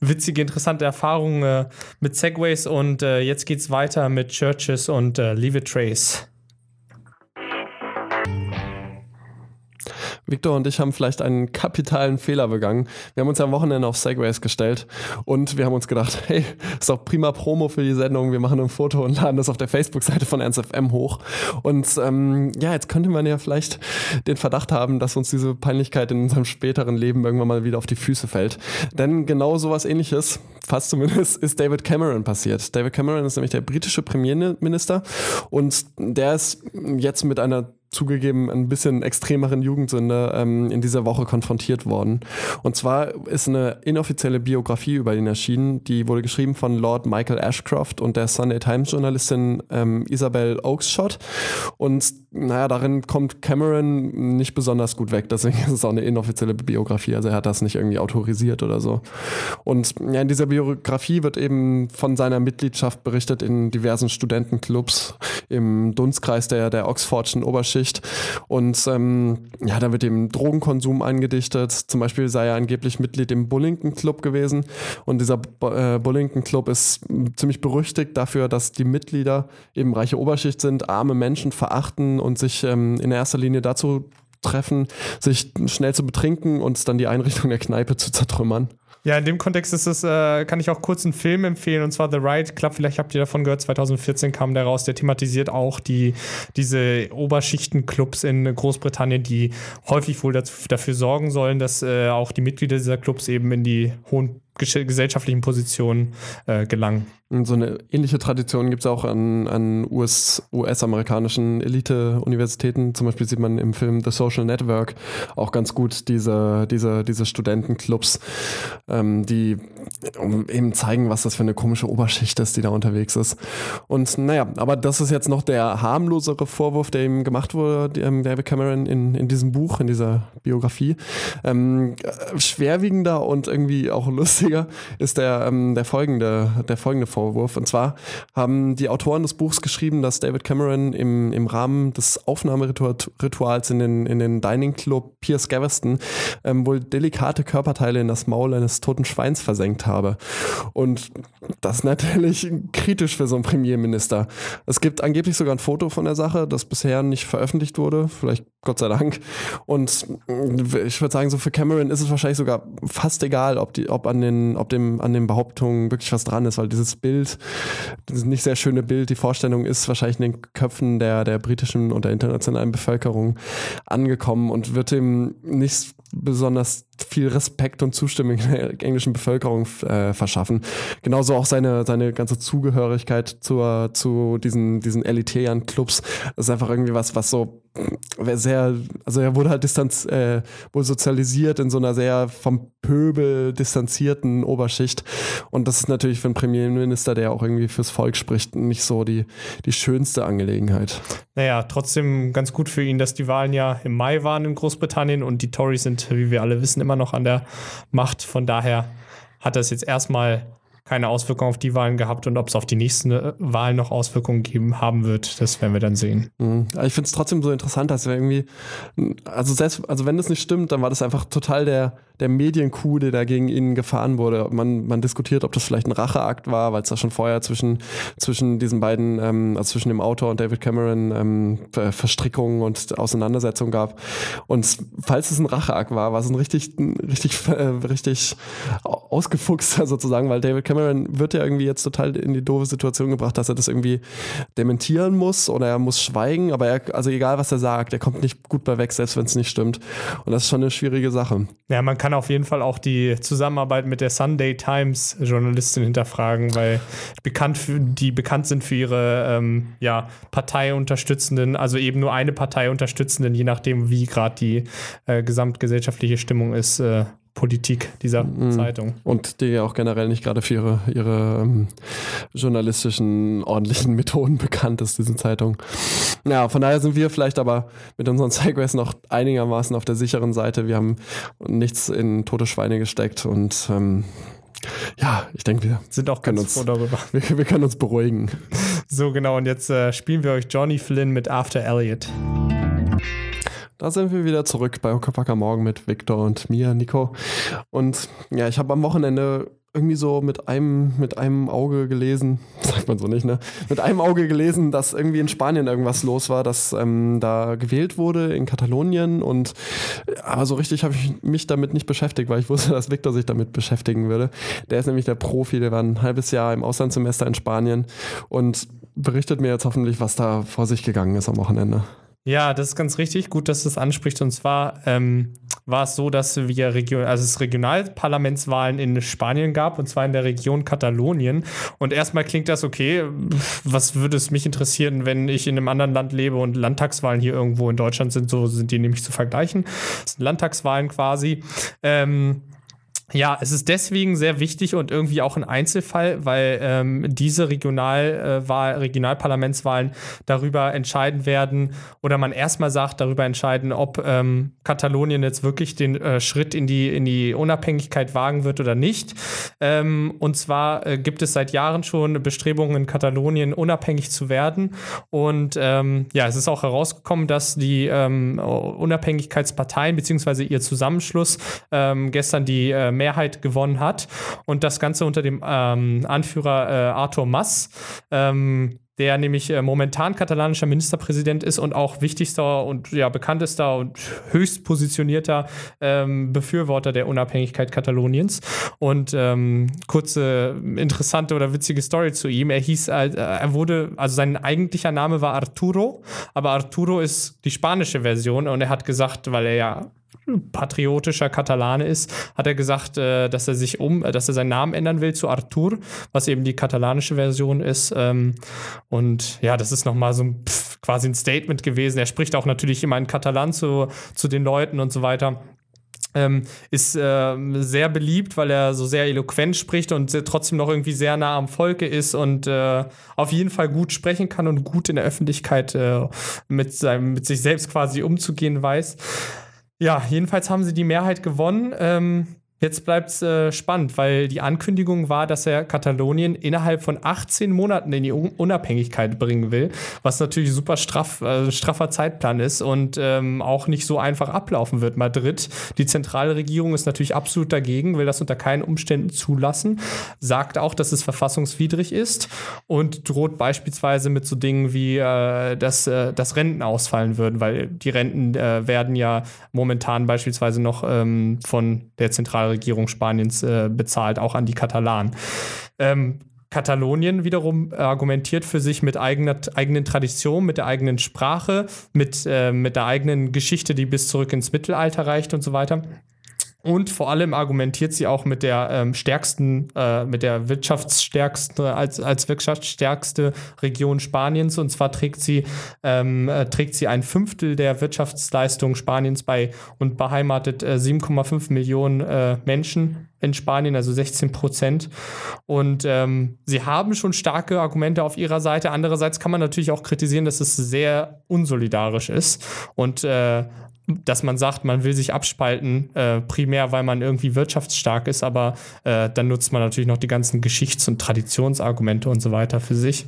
witzige, interessante Erfahrung äh, mit Segways und äh, jetzt geht's weiter mit Churches und äh, Leave It Trace. Victor und ich haben vielleicht einen kapitalen Fehler begangen. Wir haben uns am Wochenende auf Segways gestellt und wir haben uns gedacht, hey, ist doch prima Promo für die Sendung. Wir machen ein Foto und laden das auf der Facebook-Seite von NSFM hoch. Und ähm, ja, jetzt könnte man ja vielleicht den Verdacht haben, dass uns diese Peinlichkeit in unserem späteren Leben irgendwann mal wieder auf die Füße fällt. Denn genau sowas ähnliches, fast zumindest, ist David Cameron passiert. David Cameron ist nämlich der britische Premierminister und der ist jetzt mit einer zugegeben ein bisschen extremeren Jugendsünde ähm, in dieser Woche konfrontiert worden. Und zwar ist eine inoffizielle Biografie über ihn erschienen, die wurde geschrieben von Lord Michael Ashcroft und der Sunday Times Journalistin ähm, Isabel Oakeshott. Und naja, darin kommt Cameron nicht besonders gut weg, deswegen ist es auch eine inoffizielle Biografie, also er hat das nicht irgendwie autorisiert oder so. Und ja, in dieser Biografie wird eben von seiner Mitgliedschaft berichtet in diversen Studentenclubs im Dunstkreis der, der Oxfordschen Oberschicht. Und ähm, ja, da wird dem Drogenkonsum angedichtet. Zum Beispiel sei er angeblich Mitglied im Bullington Club gewesen. Und dieser äh, Bullington Club ist ziemlich berüchtigt dafür, dass die Mitglieder eben reiche Oberschicht sind, arme Menschen verachten und sich ähm, in erster Linie dazu treffen, sich schnell zu betrinken und dann die Einrichtung der Kneipe zu zertrümmern. Ja, in dem Kontext ist es, äh, kann ich auch kurz einen Film empfehlen, und zwar The Riot Club. Vielleicht habt ihr davon gehört, 2014 kam der raus. Der thematisiert auch die, diese Oberschichten-Clubs in Großbritannien, die häufig wohl dazu, dafür sorgen sollen, dass äh, auch die Mitglieder dieser Clubs eben in die hohen gesellschaftlichen Positionen äh, gelangen. So eine ähnliche Tradition gibt es auch an, an US, US-amerikanischen Elite-Universitäten. Zum Beispiel sieht man im Film The Social Network auch ganz gut diese, diese, diese Studentenclubs, ähm, die eben zeigen, was das für eine komische Oberschicht ist, die da unterwegs ist. Und naja, aber das ist jetzt noch der harmlosere Vorwurf, der ihm gemacht wurde, ähm, David Cameron in, in diesem Buch, in dieser Biografie. Ähm, schwerwiegender und irgendwie auch lustiger ist der, ähm, der, folgende, der folgende Vorwurf. Und zwar haben die Autoren des Buchs geschrieben, dass David Cameron im, im Rahmen des Aufnahmerituals in den, in den Dining Club Piers Gaveston ähm, wohl delikate Körperteile in das Maul eines toten Schweins versenkt habe. Und das ist natürlich kritisch für so einen Premierminister. Es gibt angeblich sogar ein Foto von der Sache, das bisher nicht veröffentlicht wurde. Vielleicht Gott sei Dank. Und ich würde sagen, so für Cameron ist es wahrscheinlich sogar fast egal, ob, die, ob, an, den, ob dem, an den Behauptungen wirklich was dran ist, weil dieses Bild, dieses nicht sehr schöne Bild, die Vorstellung ist wahrscheinlich in den Köpfen der, der britischen und der internationalen Bevölkerung angekommen und wird ihm nicht besonders viel Respekt und Zustimmung in der englischen Bevölkerung äh, verschaffen. Genauso auch seine, seine ganze Zugehörigkeit zur, zu diesen, diesen elitären Clubs. Das ist einfach irgendwie was, was so sehr, also er wurde halt distanz, äh, wohl sozialisiert in so einer sehr vom Pöbel distanzierten Oberschicht. Und das ist natürlich für einen Premierminister, der auch irgendwie fürs Volk spricht, nicht so die, die schönste Angelegenheit. Naja, trotzdem ganz gut für ihn, dass die Wahlen ja im Mai waren in Großbritannien und die Tories sind, wie wir alle wissen, immer noch an der Macht. Von daher hat das jetzt erstmal keine Auswirkungen auf die Wahlen gehabt und ob es auf die nächsten äh, Wahlen noch Auswirkungen geben haben wird, das werden wir dann sehen. Mhm. Ich finde es trotzdem so interessant, dass wir irgendwie, also selbst, also wenn das nicht stimmt, dann war das einfach total der, der Medienkuh, der da gegen ihn gefahren wurde. Man, man diskutiert, ob das vielleicht ein Racheakt war, weil es da schon vorher zwischen, zwischen diesen beiden, ähm, also zwischen dem Autor und David Cameron ähm, Verstrickungen und Auseinandersetzungen gab. Und falls es ein Racheakt war, war es ein richtig, richtig, äh, richtig ausgefuchster sozusagen, weil David Cameron wird ja irgendwie jetzt total in die doofe Situation gebracht, dass er das irgendwie dementieren muss oder er muss schweigen, aber er, also egal was er sagt, er kommt nicht gut bei weg, selbst wenn es nicht stimmt. Und das ist schon eine schwierige Sache. Ja, man kann auf jeden Fall auch die Zusammenarbeit mit der Sunday Times Journalistin hinterfragen, weil bekannt für, die bekannt sind für ihre ähm, ja, parteiunterstützenden, also eben nur eine Partei unterstützenden, je nachdem, wie gerade die äh, gesamtgesellschaftliche Stimmung ist. Äh, Politik dieser mhm. Zeitung. Und die ja auch generell nicht gerade für ihre, ihre ähm, journalistischen, ordentlichen Methoden bekannt ist, diese Zeitung. Ja, von daher sind wir vielleicht aber mit unseren Segways noch einigermaßen auf der sicheren Seite. Wir haben nichts in tote Schweine gesteckt und ähm, ja, ich denke, wir sind auch ganz uns, froh darüber. Wir, wir, können uns beruhigen. So, genau. Und jetzt äh, spielen wir euch Johnny Flynn mit After Elliot. Da sind wir wieder zurück bei Okapaka Morgen mit Victor und mir, Nico. Und ja, ich habe am Wochenende irgendwie so mit einem, mit einem Auge gelesen, sagt man so nicht, ne? Mit einem Auge gelesen, dass irgendwie in Spanien irgendwas los war, dass ähm, da gewählt wurde in Katalonien und aber so richtig habe ich mich damit nicht beschäftigt, weil ich wusste, dass Victor sich damit beschäftigen würde. Der ist nämlich der Profi, der war ein halbes Jahr im Auslandssemester in Spanien und berichtet mir jetzt hoffentlich, was da vor sich gegangen ist am Wochenende. Ja, das ist ganz richtig. Gut, dass du es ansprichst. Und zwar ähm, war es so, dass wir Region, also es Regionalparlamentswahlen in Spanien gab, und zwar in der Region Katalonien. Und erstmal klingt das okay. Was würde es mich interessieren, wenn ich in einem anderen Land lebe und Landtagswahlen hier irgendwo in Deutschland sind? So sind die nämlich zu vergleichen. Das sind Landtagswahlen quasi. Ähm, ja, es ist deswegen sehr wichtig und irgendwie auch ein Einzelfall, weil ähm, diese Regionalwahl, Regionalparlamentswahlen darüber entscheiden werden oder man erstmal sagt, darüber entscheiden, ob ähm, Katalonien jetzt wirklich den äh, Schritt in die, in die Unabhängigkeit wagen wird oder nicht. Ähm, und zwar äh, gibt es seit Jahren schon Bestrebungen in Katalonien unabhängig zu werden. Und ähm, ja, es ist auch herausgekommen, dass die ähm, Unabhängigkeitsparteien bzw. ihr Zusammenschluss ähm, gestern die äh, Mehrheit gewonnen hat. Und das Ganze unter dem ähm, Anführer äh, Arthur Mass. Ähm, der nämlich äh, momentan katalanischer Ministerpräsident ist und auch wichtigster und ja, bekanntester und höchst positionierter ähm, Befürworter der Unabhängigkeit Kataloniens. Und ähm, kurze interessante oder witzige Story zu ihm. Er hieß, äh, er wurde, also sein eigentlicher Name war Arturo, aber Arturo ist die spanische Version und er hat gesagt, weil er ja patriotischer Katalane ist, hat er gesagt, äh, dass er sich um, dass er seinen Namen ändern will zu Artur, was eben die katalanische Version ist. Ähm, und ja, das ist nochmal so ein, pff, quasi ein Statement gewesen. Er spricht auch natürlich immer in Katalan zu, zu den Leuten und so weiter. Ähm, ist äh, sehr beliebt, weil er so sehr eloquent spricht und trotzdem noch irgendwie sehr nah am Volke ist und äh, auf jeden Fall gut sprechen kann und gut in der Öffentlichkeit äh, mit, seinem, mit sich selbst quasi umzugehen weiß. Ja, jedenfalls haben sie die Mehrheit gewonnen. Ähm, Jetzt bleibt es äh, spannend, weil die Ankündigung war, dass er Katalonien innerhalb von 18 Monaten in die Unabhängigkeit bringen will, was natürlich super straff, äh, straffer Zeitplan ist und ähm, auch nicht so einfach ablaufen wird. Madrid, die zentrale Regierung ist natürlich absolut dagegen, will das unter keinen Umständen zulassen, sagt auch, dass es verfassungswidrig ist und droht beispielsweise mit so Dingen wie, äh, dass, äh, dass Renten ausfallen würden, weil die Renten äh, werden ja momentan beispielsweise noch ähm, von der Zentralregierung Regierung Spaniens äh, bezahlt, auch an die Katalanen. Ähm, Katalonien wiederum argumentiert für sich mit eigener, eigenen Tradition, mit der eigenen Sprache, mit, äh, mit der eigenen Geschichte, die bis zurück ins Mittelalter reicht und so weiter. Und vor allem argumentiert sie auch mit der ähm, stärksten, äh, mit der wirtschaftsstärksten, als, als wirtschaftsstärkste Region Spaniens. Und zwar trägt sie, ähm, äh, trägt sie ein Fünftel der Wirtschaftsleistung Spaniens bei und beheimatet äh, 7,5 Millionen äh, Menschen in Spanien, also 16 Prozent. Und ähm, sie haben schon starke Argumente auf ihrer Seite. Andererseits kann man natürlich auch kritisieren, dass es sehr unsolidarisch ist und äh, dass man sagt, man will sich abspalten, äh, primär weil man irgendwie wirtschaftsstark ist, aber äh, dann nutzt man natürlich noch die ganzen Geschichts- und Traditionsargumente und so weiter für sich.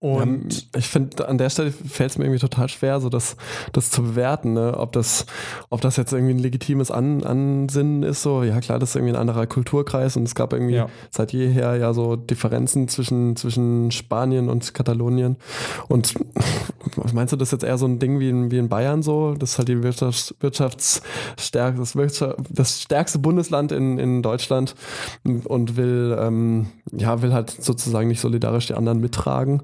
Und ja, ich finde, an der Stelle fällt es mir irgendwie total schwer, so das, das zu bewerten, ne? ob, das, ob das jetzt irgendwie ein legitimes An Ansinnen ist. So, ja klar, das ist irgendwie ein anderer Kulturkreis und es gab irgendwie ja. seit jeher ja so Differenzen zwischen, zwischen Spanien und Katalonien. Und meinst du das jetzt eher so ein Ding wie in, wie in Bayern so? Das ist halt die Wirtschafts Wirtschaftsstärke, das, Wirtschaft, das stärkste Bundesland in, in Deutschland und will, ähm, ja, will halt sozusagen nicht solidarisch die anderen mittragen.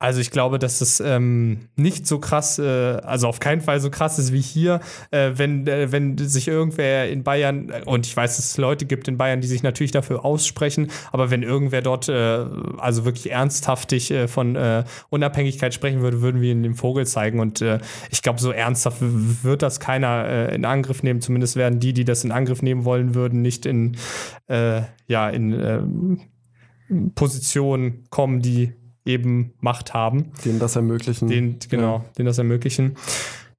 Also ich glaube, dass es ähm, nicht so krass, äh, also auf keinen Fall so krass ist wie hier, äh, wenn, äh, wenn sich irgendwer in Bayern, und ich weiß, dass es Leute gibt in Bayern, die sich natürlich dafür aussprechen, aber wenn irgendwer dort äh, also wirklich ernsthaftig äh, von äh, Unabhängigkeit sprechen würde, würden wir ihn dem Vogel zeigen. Und ich glaube, so ernsthaft wird das keiner in Angriff nehmen. Zumindest werden die, die das in Angriff nehmen wollen würden, nicht in, ja, in Positionen kommen, die eben Macht haben. Denen das ermöglichen. Den, genau, ja. denen das ermöglichen.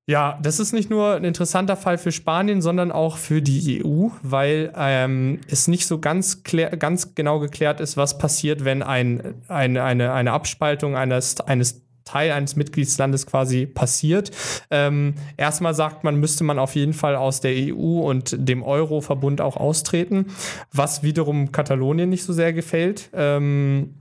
Ja, das ist nicht nur ein interessanter Fall für Spanien, sondern auch für die EU, weil ähm, es nicht so ganz, ganz genau geklärt ist, was passiert, wenn ein, ein, eine, eine Abspaltung eines, eines Teil eines Mitgliedslandes quasi passiert. Ähm, erstmal sagt man, müsste man auf jeden Fall aus der EU und dem Euro-Verbund auch austreten, was wiederum Katalonien nicht so sehr gefällt. Ähm,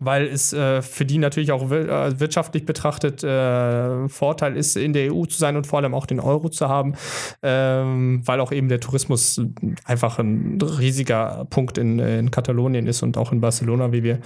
weil es äh, für die natürlich auch äh, wirtschaftlich betrachtet äh, Vorteil ist, in der EU zu sein und vor allem auch den Euro zu haben, ähm, weil auch eben der Tourismus einfach ein riesiger Punkt in, in Katalonien ist und auch in Barcelona, wie wir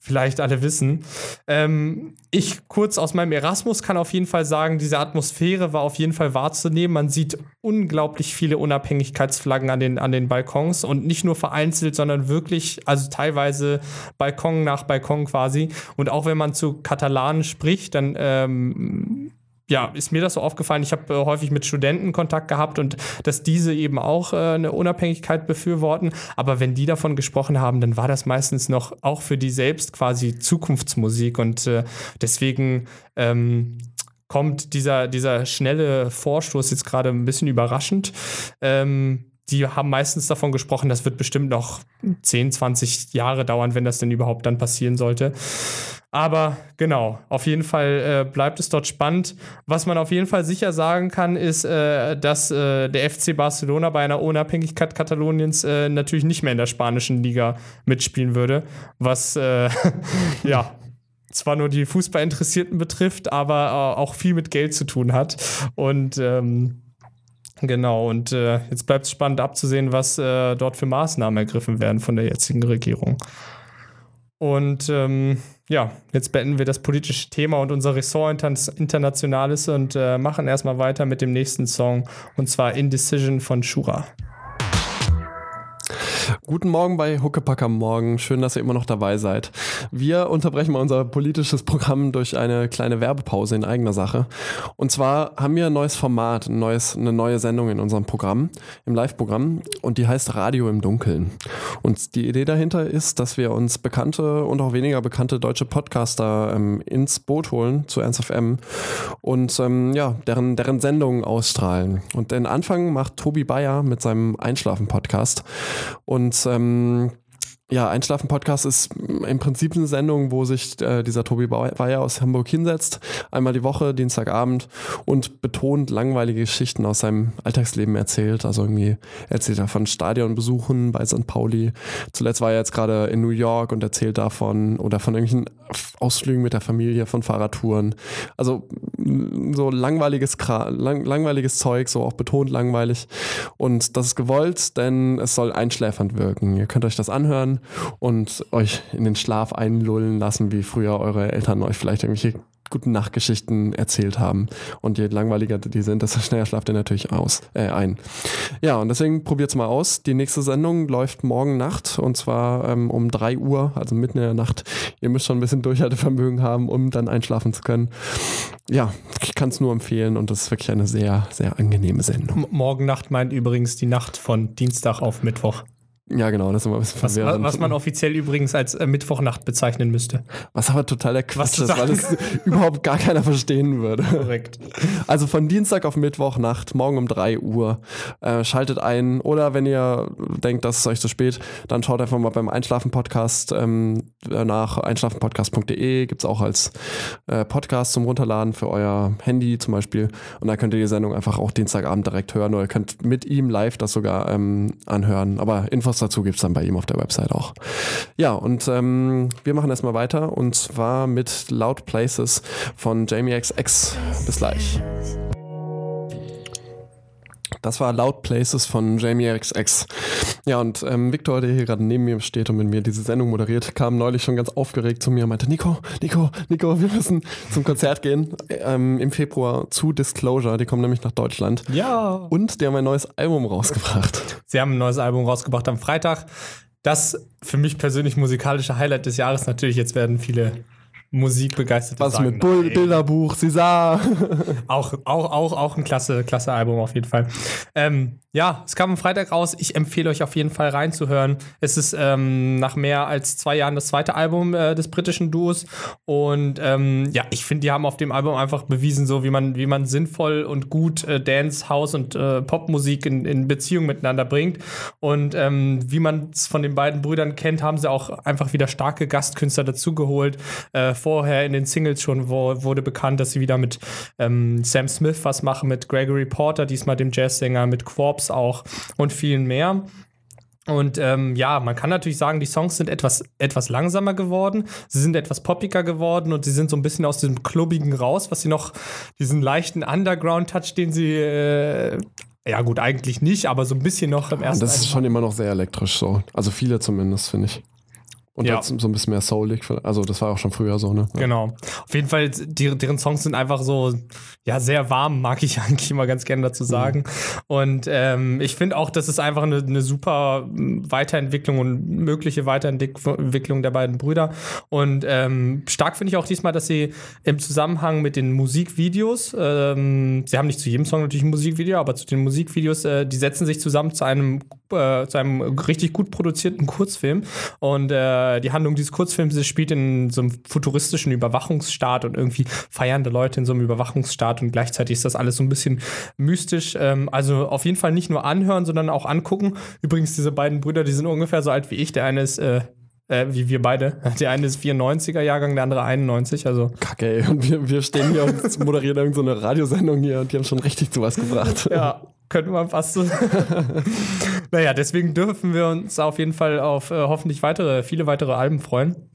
vielleicht alle wissen. Ähm, ich kurz aus meinem Erasmus kann auf jeden Fall sagen, diese Atmosphäre war auf jeden Fall wahrzunehmen. Man sieht unglaublich viele Unabhängigkeitsflaggen an den, an den Balkons und nicht nur vereinzelt, sondern wirklich, also teilweise Balkon nach Balkon quasi. Und auch wenn man zu Katalanen spricht, dann ähm, ja, ist mir das so aufgefallen. Ich habe äh, häufig mit Studenten Kontakt gehabt und dass diese eben auch äh, eine Unabhängigkeit befürworten. Aber wenn die davon gesprochen haben, dann war das meistens noch auch für die selbst quasi Zukunftsmusik und äh, deswegen ähm, kommt dieser, dieser schnelle Vorstoß jetzt gerade ein bisschen überraschend. Ähm, die haben meistens davon gesprochen, das wird bestimmt noch 10, 20 Jahre dauern, wenn das denn überhaupt dann passieren sollte. Aber genau, auf jeden Fall äh, bleibt es dort spannend. Was man auf jeden Fall sicher sagen kann, ist, äh, dass äh, der FC Barcelona bei einer Unabhängigkeit Kataloniens äh, natürlich nicht mehr in der spanischen Liga mitspielen würde. Was äh, ja zwar nur die Fußballinteressierten betrifft, aber äh, auch viel mit Geld zu tun hat. Und ähm, Genau, und jetzt bleibt es spannend abzusehen, was dort für Maßnahmen ergriffen werden von der jetzigen Regierung. Und ähm, ja, jetzt beenden wir das politische Thema und unser Ressort internationales und äh, machen erstmal weiter mit dem nächsten Song und zwar Indecision von Shura. Guten Morgen bei Huckepack am Morgen. Schön, dass ihr immer noch dabei seid. Wir unterbrechen mal unser politisches Programm durch eine kleine Werbepause in eigener Sache. Und zwar haben wir ein neues Format, ein neues, eine neue Sendung in unserem Programm, im Live-Programm, und die heißt Radio im Dunkeln. Und die Idee dahinter ist, dass wir uns bekannte und auch weniger bekannte deutsche Podcaster ähm, ins Boot holen zu Ernst FM und ähm, ja, deren, deren Sendungen ausstrahlen. Und den Anfang macht Tobi Bayer mit seinem Einschlafen-Podcast. Ähm, ja, Einschlafen-Podcast ist im Prinzip eine Sendung, wo sich äh, dieser Tobi Bayer aus Hamburg hinsetzt, einmal die Woche, Dienstagabend und betont langweilige Geschichten aus seinem Alltagsleben erzählt. Also irgendwie erzählt er von Stadionbesuchen bei St. Pauli. Zuletzt war er jetzt gerade in New York und erzählt davon oder von irgendwelchen Ausflügen mit der Familie, von Fahrradtouren. Also so langweiliges, lang, langweiliges Zeug, so auch betont langweilig. Und das ist gewollt, denn es soll einschläfernd wirken. Ihr könnt euch das anhören und euch in den Schlaf einlullen lassen, wie früher eure Eltern euch vielleicht irgendwelche guten Nachtgeschichten erzählt haben. Und je langweiliger die sind, desto schneller schlaft ihr natürlich aus, äh, ein. Ja, und deswegen probiert es mal aus. Die nächste Sendung läuft morgen Nacht und zwar ähm, um 3 Uhr, also mitten in der Nacht. Ihr müsst schon ein bisschen Durchhaltevermögen haben, um dann einschlafen zu können. Ja, ich kann es nur empfehlen und das ist wirklich eine sehr, sehr angenehme Sendung. morgen Nacht meint übrigens die Nacht von Dienstag auf Mittwoch. Ja, genau, das ist immer ein bisschen was, verwirrend. Was man offiziell übrigens als äh, Mittwochnacht bezeichnen müsste. Was aber totaler Quatsch ist, weil es überhaupt gar keiner verstehen würde. Korrekt. Also von Dienstag auf Mittwochnacht, morgen um 3 Uhr, äh, schaltet ein. Oder wenn ihr denkt, das ist euch zu spät, dann schaut einfach mal beim Einschlafen-Podcast ähm, nach einschlafenpodcast.de. Gibt es auch als äh, Podcast zum Runterladen für euer Handy zum Beispiel. Und da könnt ihr die Sendung einfach auch Dienstagabend direkt hören oder ihr könnt mit ihm live das sogar ähm, anhören. Aber Infos Infos dazu gibt es dann bei ihm auf der Website auch. Ja, und ähm, wir machen erstmal weiter und zwar mit Loud Places von Jamie XX. Bis gleich. Das war Loud Places von Jamie XX. Ja, und ähm, Victor, der hier gerade neben mir steht und mit mir diese Sendung moderiert, kam neulich schon ganz aufgeregt zu mir und meinte, Nico, Nico, Nico, wir müssen zum Konzert gehen ähm, im Februar zu Disclosure. Die kommen nämlich nach Deutschland. Ja. Und die haben ein neues Album rausgebracht. Sie haben ein neues Album rausgebracht am Freitag. Das für mich persönlich musikalische Highlight des Jahres natürlich. Jetzt werden viele musikbegeisterte Was mit Bull Bilderbuch, sah. auch, auch, auch, auch ein klasse, klasse Album auf jeden Fall. Ähm, ja, es kam am Freitag raus. Ich empfehle euch auf jeden Fall reinzuhören. Es ist ähm, nach mehr als zwei Jahren das zweite Album äh, des britischen Duos. Und ähm, ja, ich finde, die haben auf dem Album einfach bewiesen, so wie man, wie man sinnvoll und gut äh, Dance, House und äh, Popmusik in, in Beziehung miteinander bringt. Und ähm, wie man es von den beiden Brüdern kennt, haben sie auch einfach wieder starke Gastkünstler dazugeholt. Äh, vorher in den Singles schon wo, wurde bekannt, dass sie wieder mit ähm, Sam Smith was machen, mit Gregory Porter, diesmal dem Jazzsänger, mit Quarps Pops auch und vielen mehr. Und ähm, ja, man kann natürlich sagen, die Songs sind etwas, etwas langsamer geworden, sie sind etwas poppiger geworden und sie sind so ein bisschen aus diesem Klubbigen raus, was sie noch, diesen leichten Underground-Touch, den sie, äh, ja gut, eigentlich nicht, aber so ein bisschen noch im ersten. Das ist schon immer noch sehr elektrisch so. Also viele zumindest, finde ich. Und ja. so ein bisschen mehr soulig. Also das war auch schon früher so, ne? Ja. Genau. Auf jeden Fall, die, deren Songs sind einfach so, ja, sehr warm, mag ich eigentlich immer ganz gerne dazu sagen. Mhm. Und ähm, ich finde auch, das ist einfach eine, eine, super Weiterentwicklung und mögliche Weiterentwicklung der beiden Brüder. Und ähm, stark finde ich auch diesmal, dass sie im Zusammenhang mit den Musikvideos, ähm, sie haben nicht zu jedem Song natürlich ein Musikvideo, aber zu den Musikvideos, äh, die setzen sich zusammen zu einem, äh, zu einem richtig gut produzierten Kurzfilm. Und äh, äh, die Handlung dieses Kurzfilms spielt in so einem futuristischen Überwachungsstaat und irgendwie feiernde Leute in so einem Überwachungsstaat und gleichzeitig ist das alles so ein bisschen mystisch. Ähm, also auf jeden Fall nicht nur anhören, sondern auch angucken. Übrigens, diese beiden Brüder, die sind ungefähr so alt wie ich. Der eine ist äh, Äh, wie wir beide. Der eine ist 94er Jahrgang, der andere 91. Also Kacke, ey. Und wir, wir stehen hier und moderieren irgendeine so Radiosendung hier und die haben schon richtig zu was gebracht. ja, könnte man fast so. naja, deswegen dürfen wir uns auf jeden Fall auf äh, hoffentlich weitere, viele weitere Alben freuen.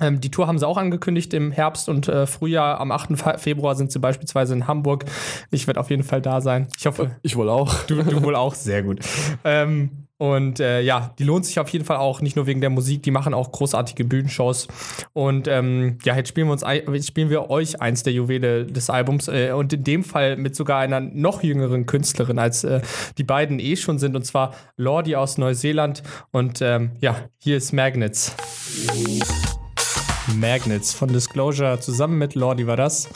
Ähm, die Tour haben sie auch angekündigt im Herbst und äh, Frühjahr. Am 8. Februar sind sie beispielsweise in Hamburg. Ich werde auf jeden Fall da sein. Ich hoffe. Ich wohl auch. Du, du wohl auch, sehr gut. Ähm, und äh, ja, die lohnt sich auf jeden Fall auch, nicht nur wegen der Musik, die machen auch großartige Bühnenshows. Und ähm, ja, jetzt spielen wir uns jetzt spielen wir euch eins der Juwele des Albums äh, und in dem Fall mit sogar einer noch jüngeren Künstlerin, als äh, die beiden eh schon sind, und zwar Lordi aus Neuseeland. Und ähm, ja, hier ist Magnets. Magnets von Disclosure zusammen mit Lordi war das.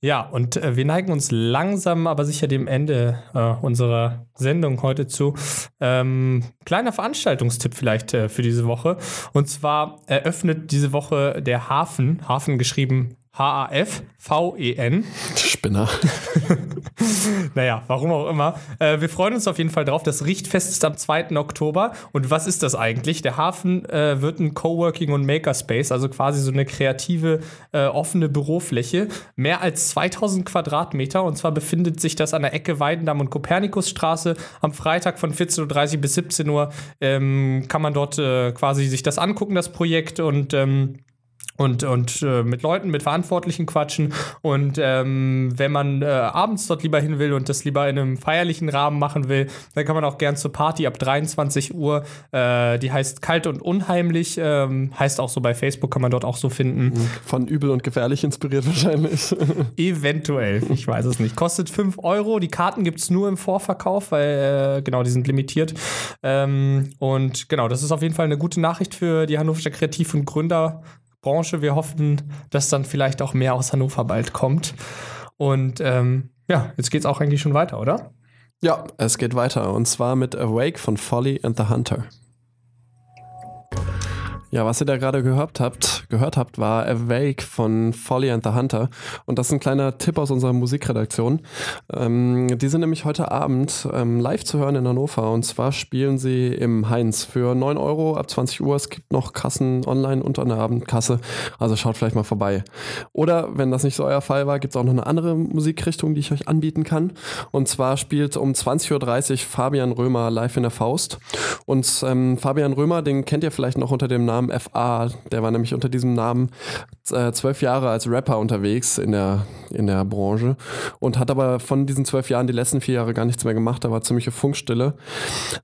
Ja, und äh, wir neigen uns langsam, aber sicher dem Ende äh, unserer Sendung heute zu. Ähm, kleiner Veranstaltungstipp vielleicht äh, für diese Woche. Und zwar eröffnet diese Woche der Hafen, Hafen geschrieben H-A-F-V-E-N. Spinner. naja, warum auch immer. Äh, wir freuen uns auf jeden Fall drauf. Das Richtfest ist am 2. Oktober. Und was ist das eigentlich? Der Hafen äh, wird ein Coworking- und Makerspace, also quasi so eine kreative, äh, offene Bürofläche. Mehr als 2000 Quadratmeter. Und zwar befindet sich das an der Ecke Weidendamm und Kopernikusstraße. Am Freitag von 14.30 Uhr bis 17 Uhr ähm, kann man dort äh, quasi sich das angucken, das Projekt. Und ähm, und, und äh, mit Leuten, mit Verantwortlichen quatschen. Und ähm, wenn man äh, abends dort lieber hin will und das lieber in einem feierlichen Rahmen machen will, dann kann man auch gern zur Party ab 23 Uhr. Äh, die heißt Kalt und Unheimlich. Ähm, heißt auch so bei Facebook, kann man dort auch so finden. Von übel und gefährlich inspiriert wahrscheinlich. Eventuell, ich weiß es nicht. Kostet 5 Euro. Die Karten gibt es nur im Vorverkauf, weil äh, genau, die sind limitiert. Ähm, und genau, das ist auf jeden Fall eine gute Nachricht für die Hannoverscher Kreativ- und Gründer. Branche. Wir hoffen, dass dann vielleicht auch mehr aus Hannover bald kommt. Und ähm, ja, jetzt geht's auch eigentlich schon weiter, oder? Ja, es geht weiter und zwar mit Awake von Folly and the Hunter. Ja, was ihr da gerade gehört habt, gehört habt, war Awake von Folly and the Hunter. Und das ist ein kleiner Tipp aus unserer Musikredaktion. Ähm, die sind nämlich heute Abend ähm, live zu hören in Hannover. Und zwar spielen sie im Heinz für 9 Euro ab 20 Uhr. Es gibt noch Kassen online unter einer Abendkasse. Also schaut vielleicht mal vorbei. Oder wenn das nicht so euer Fall war, gibt es auch noch eine andere Musikrichtung, die ich euch anbieten kann. Und zwar spielt um 20.30 Uhr Fabian Römer live in der Faust. Und ähm, Fabian Römer, den kennt ihr vielleicht noch unter dem Namen FA. Der war nämlich unter diesem Namen äh, zwölf Jahre als Rapper unterwegs in der, in der Branche und hat aber von diesen zwölf Jahren die letzten vier Jahre gar nichts mehr gemacht. Da war ziemliche Funkstille.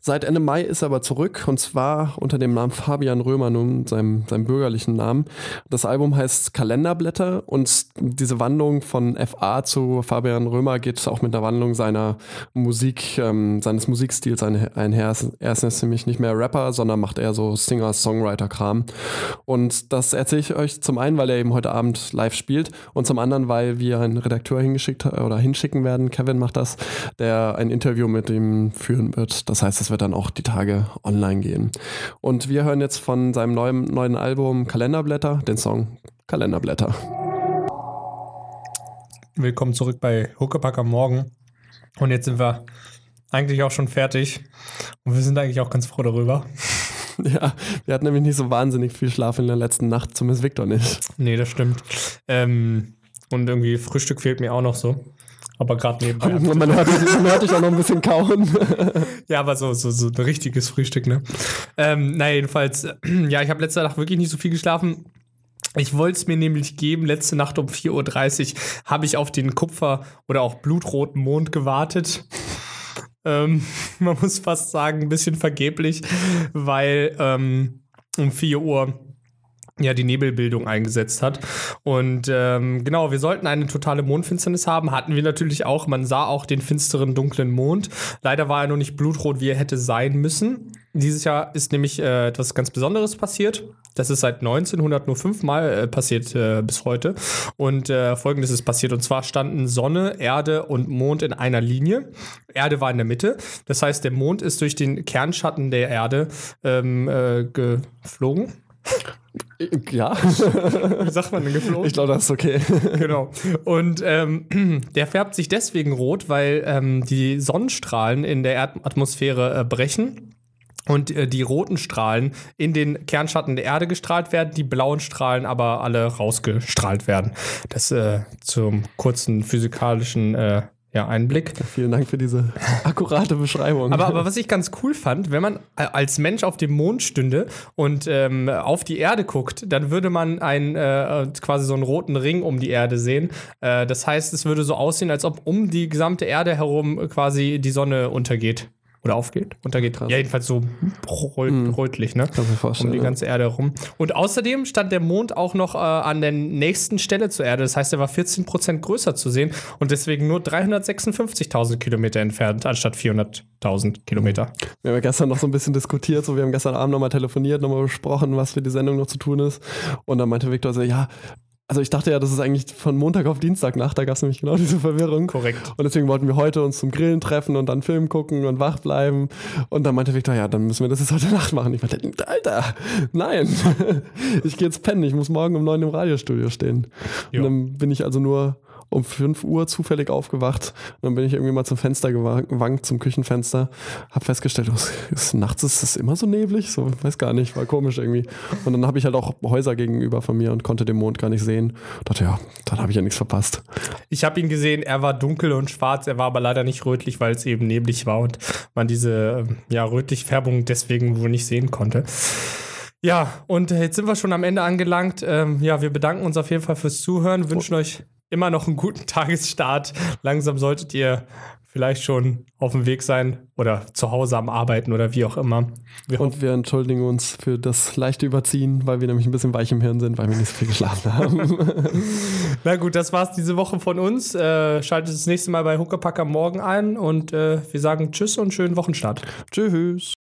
Seit Ende Mai ist er aber zurück und zwar unter dem Namen Fabian Römer, nun seinem, seinem bürgerlichen Namen. Das Album heißt Kalenderblätter und diese Wandlung von FA zu Fabian Römer geht auch mit der Wandlung seiner Musik, ähm, seines Musikstils einher. Er ist nämlich nicht mehr Rapper, sondern macht eher so Singer-Songwriter-Kram. Kram. Und das erzähle ich euch zum einen, weil er eben heute Abend live spielt und zum anderen, weil wir einen Redakteur hingeschickt oder hinschicken werden. Kevin macht das, der ein Interview mit ihm führen wird. Das heißt, es wird dann auch die Tage online gehen. Und wir hören jetzt von seinem neuen, neuen Album Kalenderblätter den Song Kalenderblätter. Willkommen zurück bei Huckepack am Morgen. Und jetzt sind wir eigentlich auch schon fertig. Und wir sind eigentlich auch ganz froh darüber. Ja, wir hatten nämlich nicht so wahnsinnig viel Schlaf in der letzten Nacht, zumindest Victor nicht. Nee, das stimmt. Ähm, und irgendwie Frühstück fehlt mir auch noch so. Aber gerade nebenbei. Man hört, man hört dich auch noch ein bisschen kauen. ja, aber so, so, so ein richtiges Frühstück, ne? Ähm, naja, jedenfalls, ja, ich habe letzte Nacht wirklich nicht so viel geschlafen. Ich wollte es mir nämlich geben, letzte Nacht um 4.30 Uhr habe ich auf den Kupfer- oder auch blutroten Mond gewartet. Ähm, man muss fast sagen, ein bisschen vergeblich, weil ähm, um 4 Uhr ja die Nebelbildung eingesetzt hat. Und ähm, genau, wir sollten eine totale Mondfinsternis haben. Hatten wir natürlich auch. Man sah auch den finsteren, dunklen Mond. Leider war er nur nicht blutrot, wie er hätte sein müssen. Dieses Jahr ist nämlich äh, etwas ganz Besonderes passiert. Das ist seit 1900 nur fünfmal äh, passiert äh, bis heute. Und äh, folgendes ist passiert. Und zwar standen Sonne, Erde und Mond in einer Linie. Erde war in der Mitte. Das heißt, der Mond ist durch den Kernschatten der Erde ähm, äh, geflogen. Ja. Wie sagt man denn geflogen? Ich glaube, das ist okay. genau. Und ähm, der färbt sich deswegen rot, weil ähm, die Sonnenstrahlen in der Erdatmosphäre äh, brechen und äh, die roten Strahlen in den Kernschatten der Erde gestrahlt werden, die blauen Strahlen aber alle rausgestrahlt werden. Das äh, zum kurzen physikalischen äh, ja, Einblick. Vielen Dank für diese akkurate Beschreibung. Aber, aber was ich ganz cool fand, wenn man äh, als Mensch auf dem Mond stünde und ähm, auf die Erde guckt, dann würde man einen, äh, quasi so einen roten Ring um die Erde sehen. Äh, das heißt, es würde so aussehen, als ob um die gesamte Erde herum quasi die Sonne untergeht. Oder aufgeht? Untergeht. Krass. Ja, jedenfalls so röt, rötlich, ne? Kann mir um die ganze Erde herum. Und außerdem stand der Mond auch noch äh, an der nächsten Stelle zur Erde. Das heißt, er war 14% größer zu sehen und deswegen nur 356.000 Kilometer entfernt, anstatt 400.000 Kilometer. Wir haben ja gestern noch so ein bisschen diskutiert, so wir haben gestern Abend nochmal telefoniert, nochmal besprochen, was für die Sendung noch zu tun ist. Und dann meinte Victor so, ja, also ich dachte ja, das ist eigentlich von Montag auf Dienstag Nacht, da gab es nämlich genau diese Verwirrung. Korrekt. Und deswegen wollten wir heute uns zum Grillen treffen und dann Film gucken und wach bleiben. Und dann meinte Victor, ja, dann müssen wir das jetzt heute Nacht machen. Ich meinte, Alter, nein, ich gehe jetzt pennen, ich muss morgen um neun im Radiostudio stehen. Jo. Und dann bin ich also nur um 5 Uhr zufällig aufgewacht. Und dann bin ich irgendwie mal zum Fenster gewa- gewankt, zum Küchenfenster. Hab festgestellt, oh, ist, nachts ist das immer so neblig. So, weiß gar nicht, war komisch irgendwie. Und dann habe ich halt auch Häuser gegenüber von mir und konnte den Mond gar nicht sehen. Dachte, ja, dann habe ich ja nichts verpasst. Ich habe ihn gesehen, er war dunkel und schwarz, er war aber leider nicht rötlich, weil es eben neblig war und man diese ja, Rötlich-Färbung deswegen wohl nicht sehen konnte. Ja, und jetzt sind wir schon am Ende angelangt. Ähm, ja, wir bedanken uns auf jeden Fall fürs Zuhören, wünschen euch immer noch einen guten Tagesstart. Langsam solltet ihr vielleicht schon auf dem Weg sein oder zu Hause am Arbeiten oder wie auch immer. Wir Und wir entschuldigen uns für das leichte Überziehen, weil wir nämlich ein bisschen weich im Hirn sind, weil wir nicht so viel geschlafen haben. Na gut, das war's diese Woche von uns. Äh, schaltet das nächste Mal bei Huckepacker morgen ein und äh, wir sagen Tschüss und schönen Wochenstart. Tschüss.